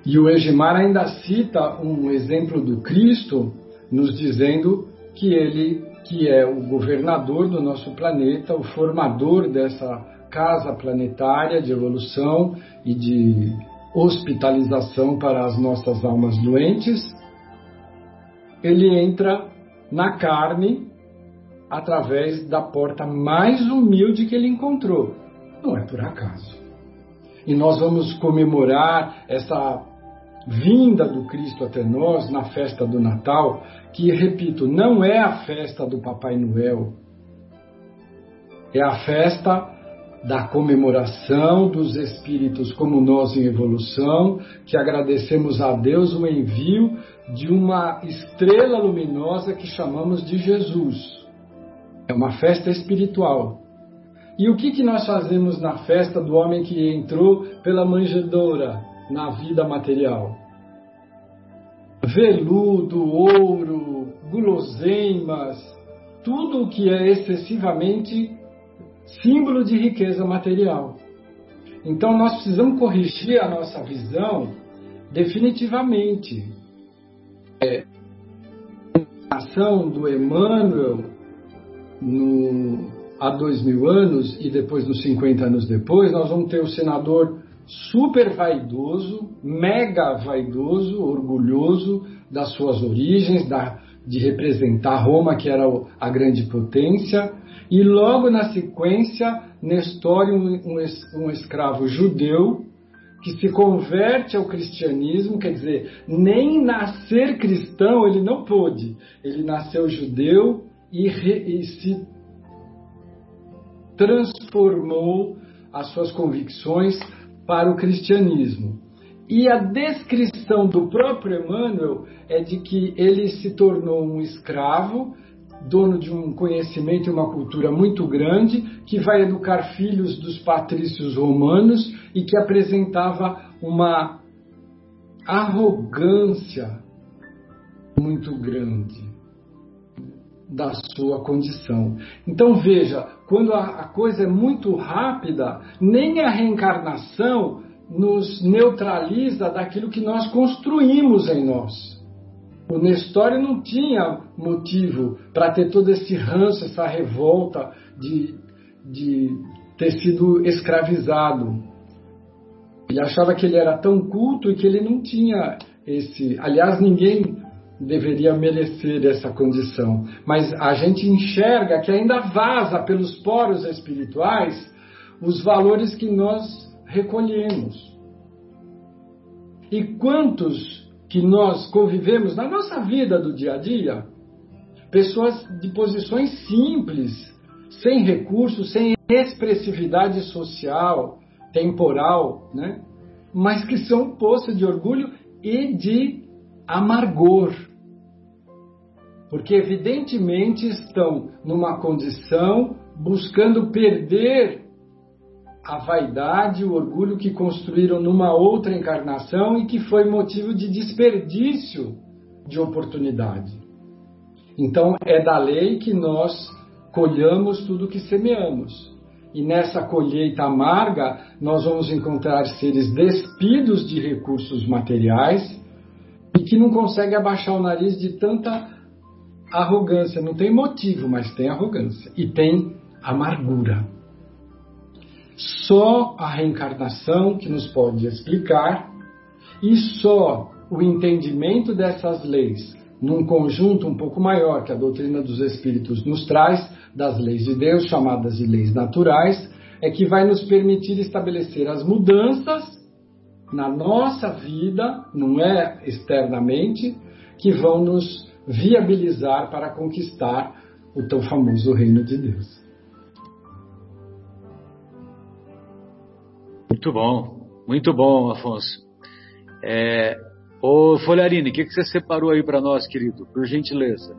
E o Egimar ainda cita um exemplo do Cristo, nos dizendo que ele que é o governador do nosso planeta, o formador dessa casa planetária de evolução e de hospitalização para as nossas almas doentes, ele entra na carne através da porta mais humilde que ele encontrou. Não é por acaso. E nós vamos comemorar essa vinda do Cristo até nós na festa do Natal, que, repito, não é a festa do Papai Noel, é a festa da comemoração dos espíritos como nós em evolução, que agradecemos a Deus o envio de uma estrela luminosa que chamamos de Jesus. É uma festa espiritual. E o que, que nós fazemos na festa do homem que entrou pela manjedoura na vida material? Veludo, ouro, guloseimas, tudo o que é excessivamente símbolo de riqueza material. Então nós precisamos corrigir a nossa visão definitivamente. É, a ação do Emmanuel no, há dois mil anos e depois dos 50 anos depois, nós vamos ter o senador super vaidoso, mega vaidoso, orgulhoso das suas origens, da, de representar Roma, que era a grande potência, e logo na sequência, Nestório, um, um, escravo judeu, que se converte ao cristianismo, quer dizer, nem nascer cristão ele não pôde. Ele nasceu judeu e, re, e se transformou as suas convicções para o cristianismo. E a descrição do próprio Emmanuel é de que ele se tornou um escravo, dono de um conhecimento e uma cultura muito grande, que vai educar filhos dos patrícios romanos e que apresentava uma arrogância muito grande da sua condição. Então veja, quando a, coisa é muito rápida, nem a reencarnação nos neutraliza daquilo que nós construímos em nós. O Nestório não tinha motivo para ter todo esse ranço, essa revolta de, de ter sido escravizado. Ele achava que ele era tão culto e que ele não tinha esse. Aliás, ninguém deveria merecer essa condição. Mas a gente enxerga que ainda vaza pelos poros espirituais os valores que nós recolhemos. E quantos que nós convivemos na nossa vida do dia a dia, pessoas de posições simples, sem recursos, sem expressividade social, temporal, né? mas que são poço de orgulho e de amargor. Porque, evidentemente, estão numa condição buscando perder a vaidade, o orgulho que construíram numa outra encarnação e que foi motivo de desperdício de oportunidade. Então, é da lei que nós colhamos tudo que semeamos. E nessa colheita amarga, nós vamos encontrar seres despidos de recursos materiais que não consegue abaixar o nariz de tanta arrogância. Não tem motivo, mas tem arrogância e tem amargura. Só a reencarnação que nos pode explicar e só o entendimento dessas leis num conjunto um pouco maior que a doutrina dos espíritos nos traz, das leis de Deus, chamadas de leis naturais, é que vai nos permitir estabelecer as mudanças na nossa vida, não é externamente, que vão nos viabilizar para conquistar o tão famoso reino de Deus. Muito bom, muito bom, Afonso. É, ô Folharine, o que, que você separou aí para nós, querido? Por gentileza.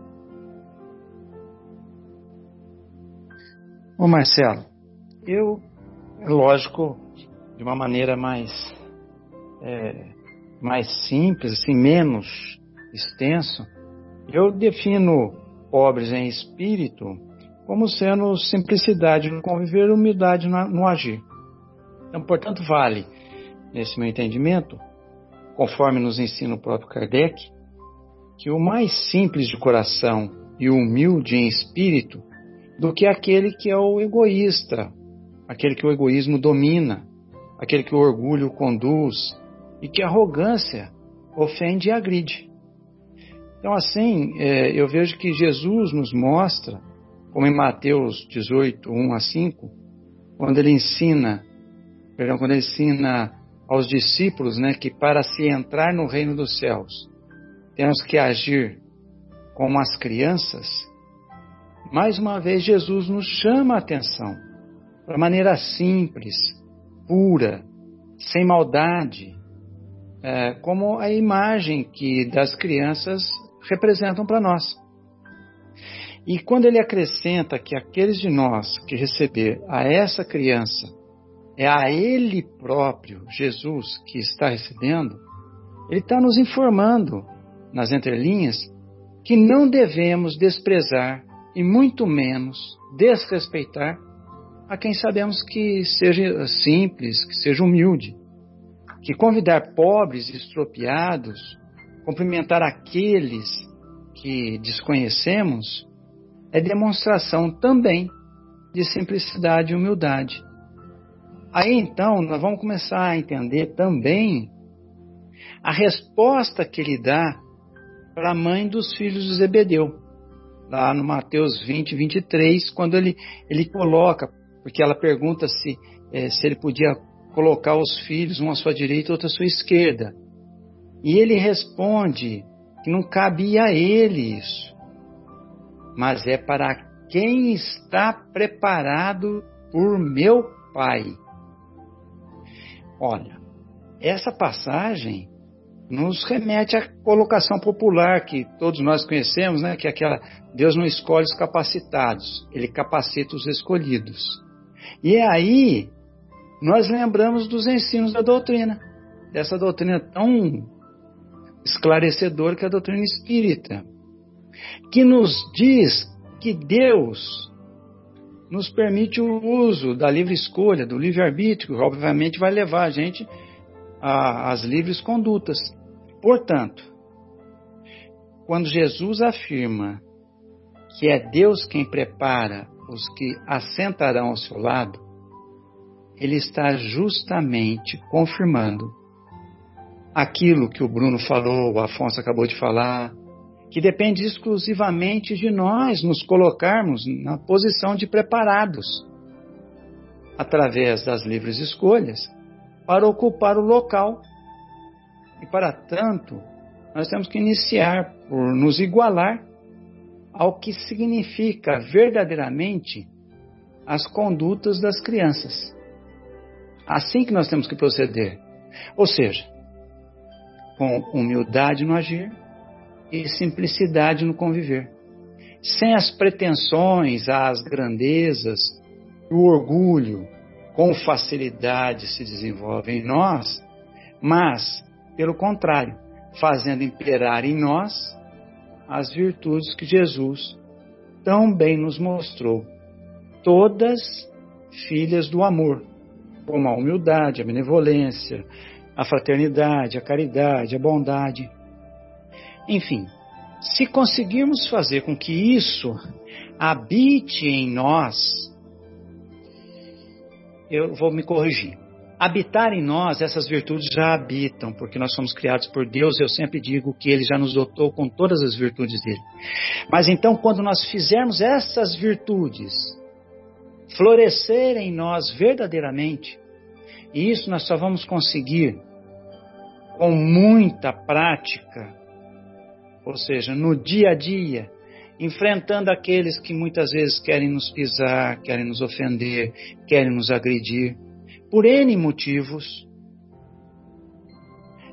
Ô Marcelo, eu, é lógico, de uma maneira mais é, mais simples, assim, menos extenso, eu defino pobres em espírito como sendo simplicidade no conviver humildade no agir. Então, portanto, vale, nesse meu entendimento, conforme nos ensina o próprio Kardec, que o mais simples de coração e humilde em espírito do que aquele que é o egoísta, aquele que o egoísmo domina, aquele que o orgulho conduz, e que arrogância ofende e agride. Então, assim, é, eu vejo que Jesus nos mostra, como em Mateus 18, 1 a 5, quando ele ensina, perdão, quando ele ensina aos discípulos, né, que para se entrar no reino dos céus, temos que agir como as crianças. Mais uma vez, Jesus nos chama a atenção para maneira simples, pura, sem maldade, é, como a imagem que das crianças representam para nós. E quando ele acrescenta que aqueles de nós que receber a essa criança é a Ele próprio, Jesus, que está recebendo, Ele está nos informando, nas entrelinhas, que não devemos desprezar e muito menos desrespeitar a quem sabemos que seja simples, que seja humilde, que convidar pobres estropiados, cumprimentar aqueles que desconhecemos, é demonstração também de simplicidade e humildade. Aí então nós vamos começar a entender também a resposta que ele dá para a mãe dos filhos de Zebedeu, lá no Mateus 20, 23, quando ele, ele coloca, porque ela pergunta se, é, se ele podia colocar os filhos, um à sua direita outro à sua esquerda. E ele responde que não cabia a ele isso, mas é para quem está preparado por meu Pai. Olha, essa passagem nos remete à colocação popular que todos nós conhecemos, né? Que é aquela Deus não escolhe os capacitados, ele capacita os escolhidos. E é aí nós lembramos dos ensinos da doutrina, dessa doutrina tão esclarecedora que é a doutrina espírita, que nos diz que Deus nos permite o uso da livre escolha, do livre arbítrio, que obviamente vai levar a gente às livres condutas. Portanto, quando Jesus afirma que é Deus quem prepara os que assentarão ao seu lado, ele está justamente confirmando aquilo que o Bruno falou, o Afonso acabou de falar, que depende exclusivamente de nós nos colocarmos na posição de preparados, através das livres escolhas, para ocupar o local. E para tanto, nós temos que iniciar por nos igualar ao que significa verdadeiramente as condutas das crianças. Assim que nós temos que proceder. Ou seja, com humildade no agir, e simplicidade no conviver. Sem as pretensões, as grandezas, o orgulho, com facilidade se desenvolve em nós, mas, pelo contrário, fazendo imperar em nós as virtudes que Jesus tão bem nos mostrou, todas filhas do amor, como a humildade, a benevolência, a fraternidade, a caridade, a bondade, enfim, se conseguirmos fazer com que isso habite em nós, eu vou me corrigir. Habitar em nós, essas virtudes já habitam, porque nós somos criados por Deus. Eu sempre digo que Ele já nos dotou com todas as virtudes dele. Mas então, quando nós fizermos essas virtudes florescer em nós verdadeiramente, e isso nós só vamos conseguir com muita prática, ou seja, no dia a dia, enfrentando aqueles que muitas vezes querem nos pisar, querem nos ofender, querem nos agredir, por N motivos,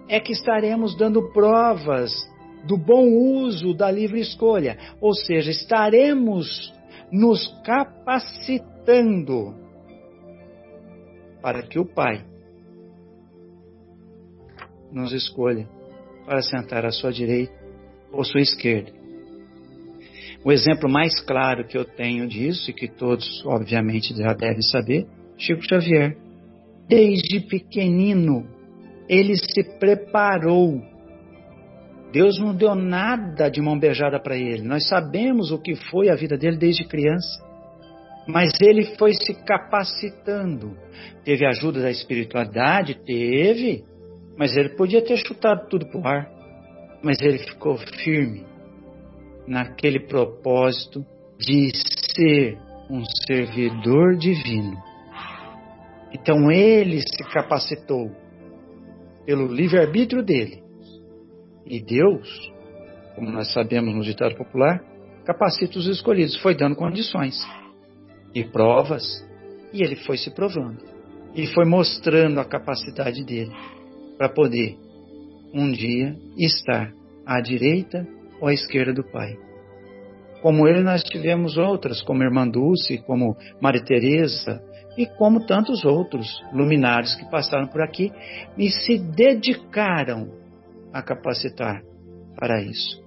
é que estaremos dando provas do bom uso da livre escolha, ou seja, estaremos nos capacitando para que o Pai nos escolha para sentar à sua direita ou sua esquerda. O exemplo mais claro que eu tenho disso, e que todos, obviamente, já devem saber, Chico Xavier. Desde pequenino, ele se preparou. Deus não deu nada de mão beijada para ele. Nós sabemos o que foi a vida dele desde criança. Mas ele foi se capacitando. Teve ajuda da espiritualidade? Teve. Mas ele podia ter chutado tudo para o ar, mas ele ficou firme naquele propósito de ser um servidor divino. Então ele se capacitou pelo livre-arbítrio dele. E Deus, como nós sabemos no ditado popular, capacita os escolhidos, foi dando condições e provas, e ele foi se provando. E foi mostrando a capacidade dele para poder um dia estar à direita ou à esquerda do Pai. Como ele, nós tivemos outras, como Irmã Dulce, como Maria Teresa e como tantos outros luminares que passaram por aqui e se dedicaram a capacitar para isso.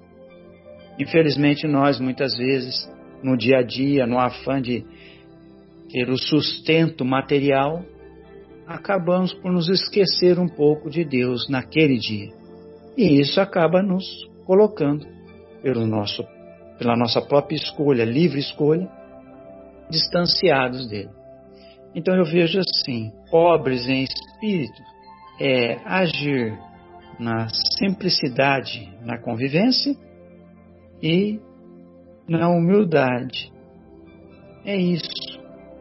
Infelizmente, nós muitas vezes, no dia a dia, no afã de ter o sustento material, acabamos por nos esquecer um pouco de Deus naquele dia. E isso acaba nos colocando pelo nosso, pela nossa própria escolha, livre escolha, distanciados dele. Então eu vejo assim, pobres em espírito é agir na simplicidade na convivência e na humildade. É isso.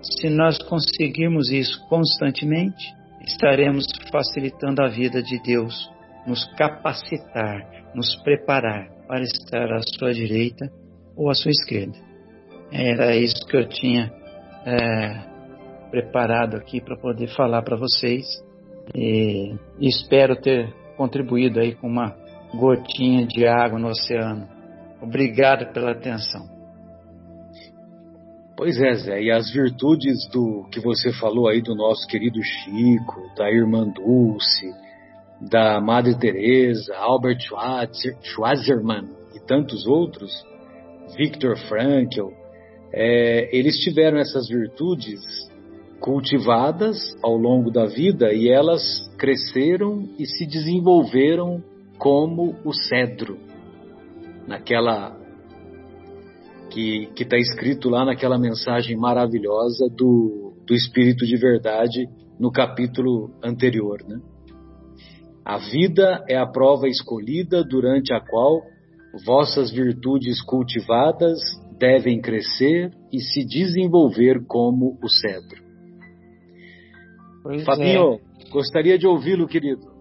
Se nós conseguirmos isso constantemente, estaremos facilitando a vida de Deus, nos capacitar, nos preparar para estar à sua direita ou à sua esquerda. Era isso que eu tinha é, preparado aqui para poder falar para vocês e espero ter contribuído aí com uma gotinha de água no oceano. Obrigado pela atenção. Pois é, Zé, e as virtudes do que você falou aí do nosso querido Chico, da irmã Dulce, da Madre Teresa, Albert Schweitzer, Schweizerman e tantos outros, Viktor Frankl, é, eles tiveram essas virtudes cultivadas ao longo da vida e elas cresceram e se desenvolveram como o cedro, naquela que está escrito lá naquela mensagem maravilhosa do, do Espírito de Verdade no capítulo anterior. Né? A vida é a prova escolhida durante a qual vossas virtudes cultivadas devem crescer e se desenvolver como o cedro. Pois Fabinho, é. gostaria de ouvi-lo, querido.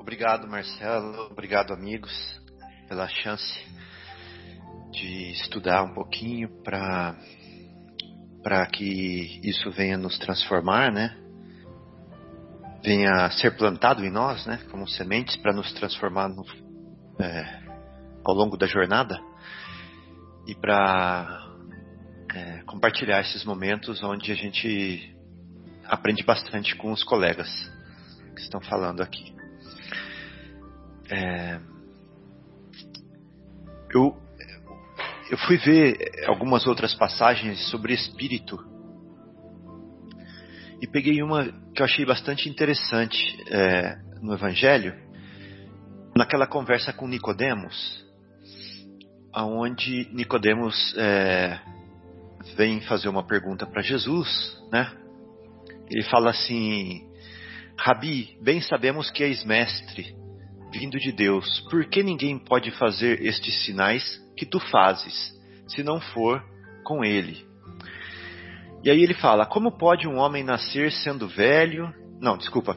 Obrigado, Marcelo. Obrigado, amigos, pela chance de estudar um pouquinho para para que isso venha nos transformar, né? Venha ser plantado em nós, né? Como sementes para nos transformar no, é, ao longo da jornada e para é, compartilhar esses momentos onde a gente aprende bastante com os colegas que estão falando aqui. É, eu eu fui ver algumas outras passagens sobre espírito e peguei uma que eu achei bastante interessante é, no Evangelho, naquela conversa com Nicodemos, aonde Nicodemos é, vem fazer uma pergunta para Jesus, né? Ele fala assim: Rabi, bem sabemos que és mestre, vindo de Deus. Por que ninguém pode fazer estes sinais que tu fazes, se não for com ele. E aí ele fala: Como pode um homem nascer sendo velho? Não, desculpa.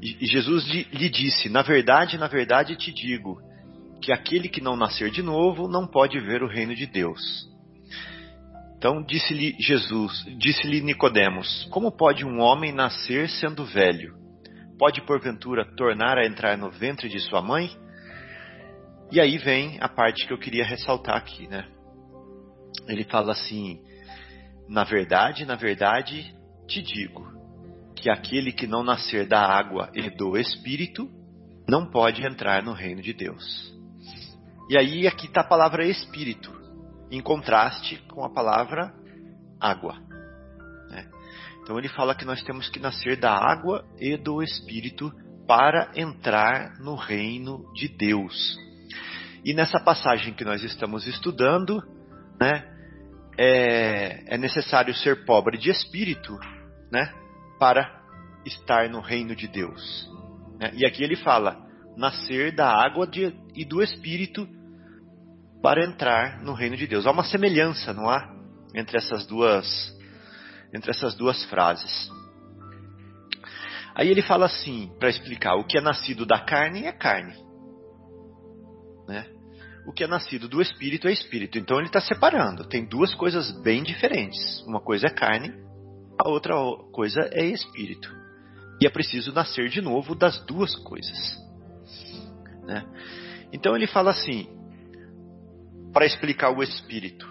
E Jesus lhe disse: Na verdade, na verdade te digo que aquele que não nascer de novo não pode ver o reino de Deus. Então disse-lhe Jesus, disse-lhe Nicodemos: Como pode um homem nascer sendo velho? Pode porventura tornar a entrar no ventre de sua mãe? E aí vem a parte que eu queria ressaltar aqui, né? Ele fala assim: Na verdade, na verdade, te digo que aquele que não nascer da água e do espírito não pode entrar no reino de Deus. E aí aqui está a palavra espírito, em contraste com a palavra água. Né? Então ele fala que nós temos que nascer da água e do espírito para entrar no reino de Deus. E nessa passagem que nós estamos estudando, né, é, é necessário ser pobre de espírito, né, para estar no reino de Deus. Né? E aqui ele fala: nascer da água de, e do Espírito para entrar no reino de Deus. Há uma semelhança, não há, entre essas duas, entre essas duas frases. Aí ele fala assim, para explicar: o que é nascido da carne é carne? O que é nascido do espírito é espírito. Então ele está separando. Tem duas coisas bem diferentes. Uma coisa é carne, a outra coisa é espírito. E é preciso nascer de novo das duas coisas. Né? Então ele fala assim, para explicar o espírito.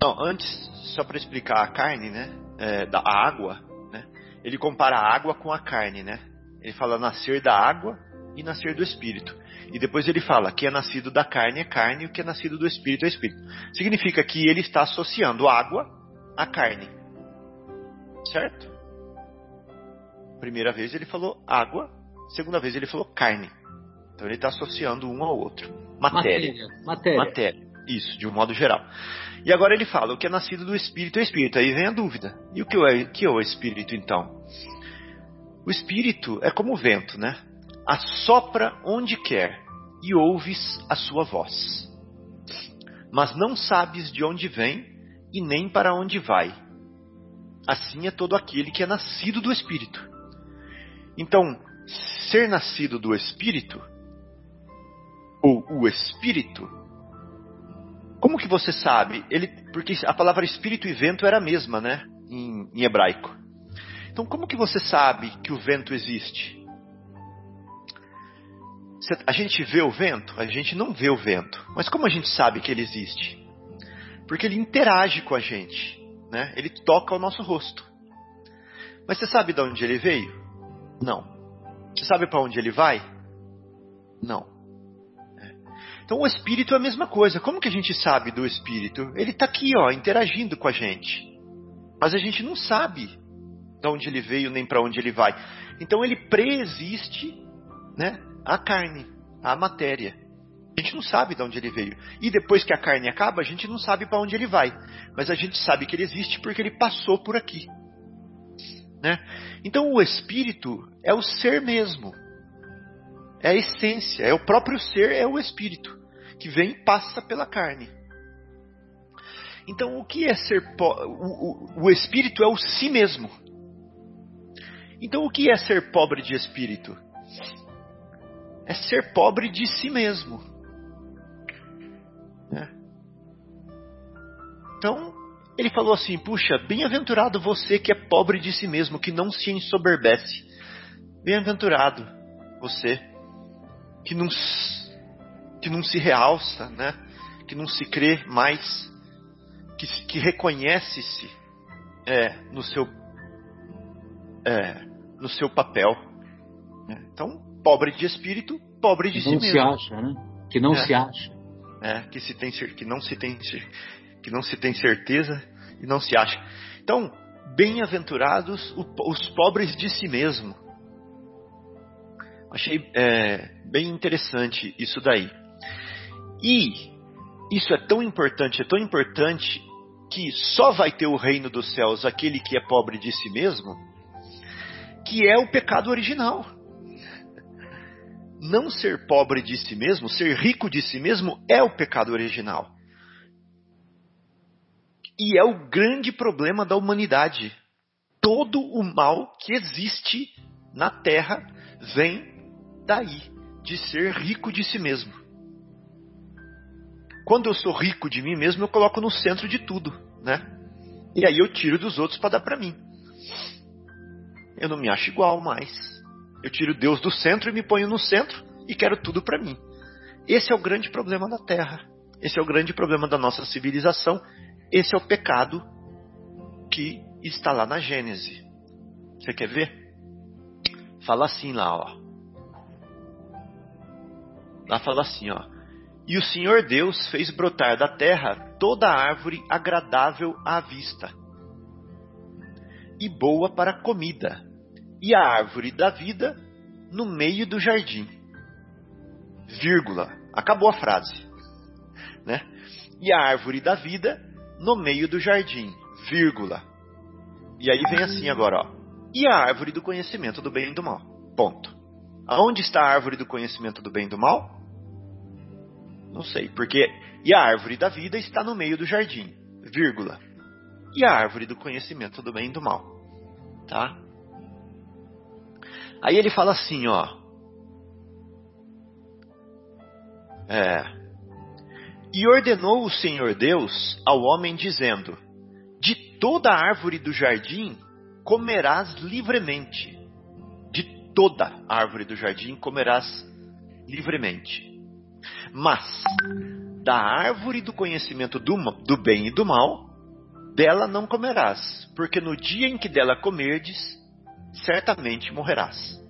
Não, antes, só para explicar a carne, né? É, da água, né? Ele compara a água com a carne, né? Ele fala nascer da água e nascer do espírito. E depois ele fala que é nascido da carne é carne e o que é nascido do espírito é espírito. Significa que ele está associando água à carne. Certo? Primeira vez ele falou água, segunda vez ele falou carne. Então ele está associando um ao outro. Matéria. Matéria. Matéria. Matéria. Isso, de um modo geral. E agora ele fala: o que é nascido do espírito é espírito. Aí vem a dúvida: e o que é, que é o espírito então? O espírito é como o vento, né? Assopra onde quer e ouves a sua voz. Mas não sabes de onde vem e nem para onde vai. Assim é todo aquele que é nascido do espírito. Então, ser nascido do espírito ou o espírito como que você sabe? Ele, porque a palavra espírito e vento era a mesma, né? Em, em hebraico. Então, como que você sabe que o vento existe? A gente vê o vento? A gente não vê o vento. Mas como a gente sabe que ele existe? Porque ele interage com a gente, né? Ele toca o nosso rosto. Mas você sabe de onde ele veio? Não. Você sabe para onde ele vai? Não. Então o espírito é a mesma coisa. Como que a gente sabe do espírito? Ele está aqui, ó, interagindo com a gente. Mas a gente não sabe de onde ele veio nem para onde ele vai. Então ele preexiste, né, a carne, a matéria. A gente não sabe de onde ele veio. E depois que a carne acaba, a gente não sabe para onde ele vai. Mas a gente sabe que ele existe porque ele passou por aqui. Né? Então o espírito é o ser mesmo. É a essência, é o próprio ser, é o espírito que vem e passa pela carne. Então, o que é ser o, o, o espírito é o si mesmo. Então, o que é ser pobre de espírito? É ser pobre de si mesmo. Né? Então, ele falou assim: Puxa, bem-aventurado você que é pobre de si mesmo, que não se ensoberbece. Bem-aventurado você que não que não se realça, né? que não se crê mais, que, que reconhece-se é, no, seu, é, no seu papel. Né? Então, pobre de espírito, pobre de não si mesmo. Não se acha, né? Que não é, se acha. É, que, se tem, que, não se tem, que não se tem certeza e não se acha. Então, bem-aventurados os pobres de si mesmo. Achei é, bem interessante isso daí. E isso é tão importante, é tão importante que só vai ter o reino dos céus aquele que é pobre de si mesmo, que é o pecado original. Não ser pobre de si mesmo, ser rico de si mesmo é o pecado original. E é o grande problema da humanidade. Todo o mal que existe na terra vem daí, de ser rico de si mesmo. Quando eu sou rico de mim mesmo, eu coloco no centro de tudo, né? E aí eu tiro dos outros para dar para mim. Eu não me acho igual mais. Eu tiro Deus do centro e me ponho no centro e quero tudo para mim. Esse é o grande problema da Terra. Esse é o grande problema da nossa civilização. Esse é o pecado que está lá na Gênese. Você quer ver? Fala assim lá, ó. Lá fala assim, ó. E o Senhor Deus fez brotar da terra toda árvore agradável à vista e boa para comida, e a árvore da vida no meio do jardim. Vírgula. Acabou a frase. Né? E a árvore da vida no meio do jardim. Vírgula. E aí vem assim agora, ó. e a árvore do conhecimento do bem e do mal. Ponto. Aonde está a árvore do conhecimento do bem e do mal? Não sei, porque e a árvore da vida está no meio do jardim, vírgula. E a árvore do conhecimento do bem e do mal, tá? Aí ele fala assim, ó. É. E ordenou o Senhor Deus ao homem dizendo: De toda árvore do jardim comerás livremente. De toda árvore do jardim comerás livremente. Mas da árvore do conhecimento do, do bem e do mal, dela não comerás, porque no dia em que dela comerdes, certamente morrerás.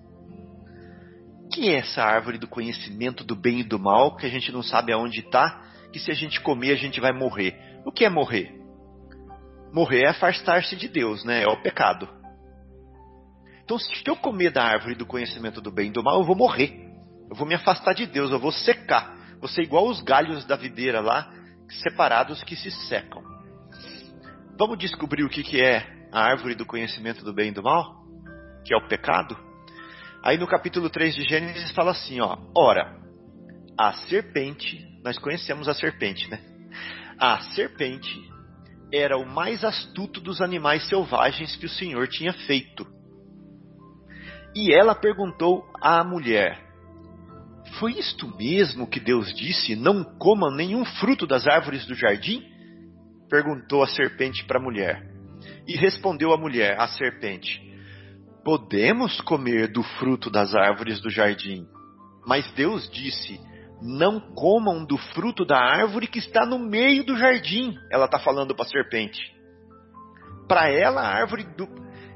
Que é essa árvore do conhecimento do bem e do mal, que a gente não sabe aonde está, que se a gente comer a gente vai morrer? O que é morrer? Morrer é afastar-se de Deus, né? É o pecado. Então, se eu comer da árvore do conhecimento do bem e do mal, eu vou morrer. Eu vou me afastar de Deus, eu vou secar. Vou ser igual os galhos da videira lá, separados que se secam. Vamos descobrir o que, que é a árvore do conhecimento do bem e do mal? Que é o pecado? Aí no capítulo 3 de Gênesis fala assim, ó. Ora, a serpente, nós conhecemos a serpente, né? A serpente era o mais astuto dos animais selvagens que o Senhor tinha feito. E ela perguntou à mulher: Foi isto mesmo que Deus disse? Não comam nenhum fruto das árvores do jardim? Perguntou a serpente para a mulher. E respondeu a mulher, a serpente: Podemos comer do fruto das árvores do jardim. Mas Deus disse: Não comam do fruto da árvore que está no meio do jardim. Ela está falando para a serpente. Para ela, a árvore do,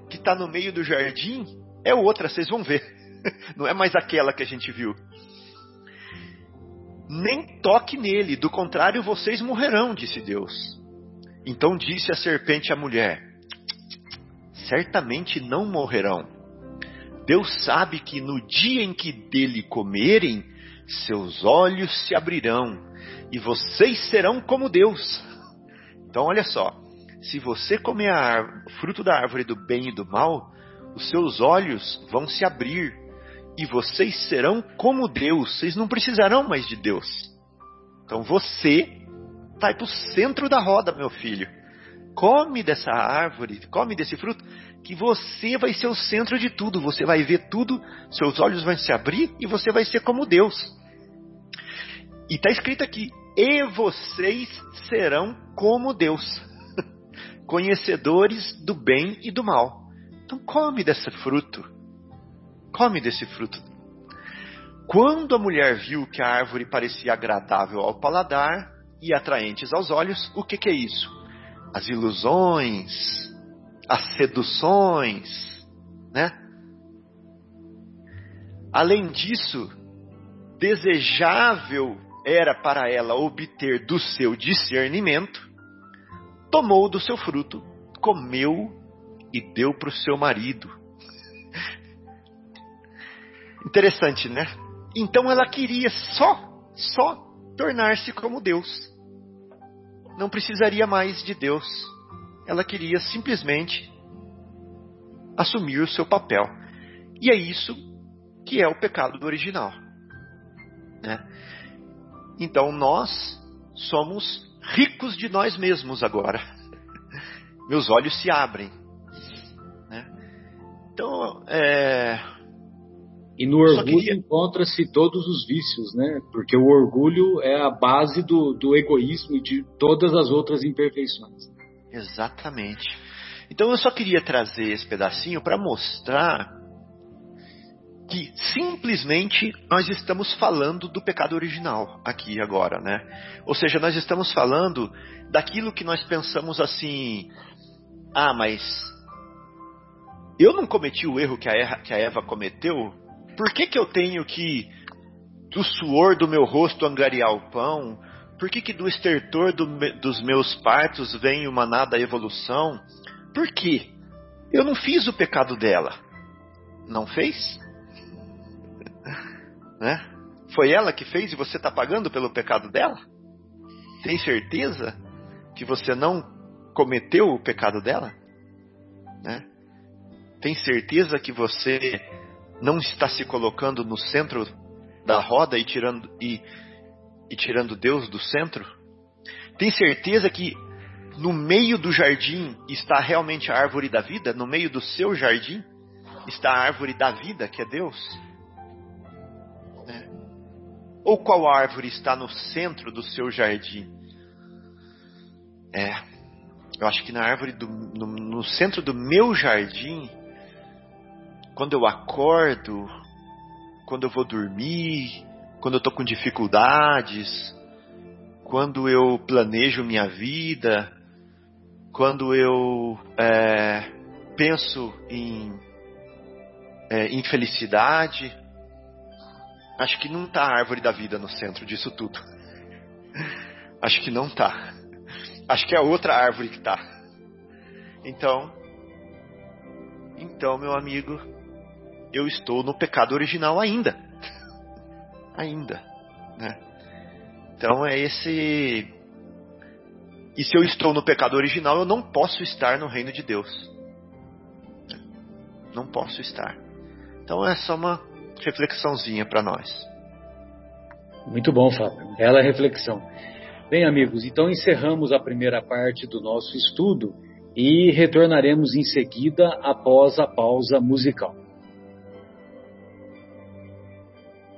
que está no meio do jardim é outra, vocês vão ver. [LAUGHS] Não é mais aquela que a gente viu. Nem toque nele, do contrário vocês morrerão, disse Deus. Então disse a serpente à mulher: Certamente não morrerão. Deus sabe que no dia em que dele comerem, seus olhos se abrirão e vocês serão como Deus. Então, olha só: se você comer o fruto da árvore do bem e do mal, os seus olhos vão se abrir e vocês serão como Deus, vocês não precisarão mais de Deus. Então você vai para o centro da roda, meu filho. Come dessa árvore, come desse fruto, que você vai ser o centro de tudo. Você vai ver tudo, seus olhos vão se abrir e você vai ser como Deus. E está escrito aqui: e vocês serão como Deus, [LAUGHS] conhecedores do bem e do mal. Então come desse fruto. Come desse fruto. Quando a mulher viu que a árvore parecia agradável ao paladar e atraentes aos olhos, o que, que é isso? As ilusões, as seduções, né? Além disso, desejável era para ela obter do seu discernimento, tomou do seu fruto, comeu e deu para o seu marido. Interessante, né? Então ela queria só, só tornar-se como Deus. Não precisaria mais de Deus. Ela queria simplesmente assumir o seu papel. E é isso que é o pecado do original. Né? Então nós somos ricos de nós mesmos agora. [LAUGHS] Meus olhos se abrem então, é... E no orgulho queria... encontra-se todos os vícios, né? Porque o orgulho é a base do, do egoísmo e de todas as outras imperfeições. Exatamente. Então eu só queria trazer esse pedacinho para mostrar que simplesmente nós estamos falando do pecado original aqui agora, né? Ou seja, nós estamos falando daquilo que nós pensamos assim, ah, mas eu não cometi o erro que a, Eva, que a Eva cometeu, por que, que eu tenho que, do suor do meu rosto, angariar o pão? Por que, que do estertor do, dos meus partos vem uma nada evolução? Por quê? Eu não fiz o pecado dela. Não fez? [LAUGHS] né? Foi ela que fez e você está pagando pelo pecado dela? Tem certeza que você não cometeu o pecado dela? Né? Tem certeza que você não está se colocando no centro da roda e tirando, e, e tirando Deus do centro? Tem certeza que no meio do jardim está realmente a árvore da vida? No meio do seu jardim está a árvore da vida, que é Deus? É. Ou qual árvore está no centro do seu jardim? É, eu acho que na árvore do, no, no centro do meu jardim, quando eu acordo, quando eu vou dormir, quando eu estou com dificuldades, quando eu planejo minha vida, quando eu é, penso em é, infelicidade, acho que não está a árvore da vida no centro disso tudo. [LAUGHS] Acho que não está. Acho que é outra árvore que está. Então, então, meu amigo, eu estou no pecado original ainda. ainda, né? Então é esse. E se eu estou no pecado original, eu não posso estar no reino de Deus. Não posso estar. Então é só uma reflexãozinha para nós. Muito bom, Fábio. Bela reflexão. Bem, amigos, então encerramos a primeira parte do nosso estudo e retornaremos em seguida após a pausa musical.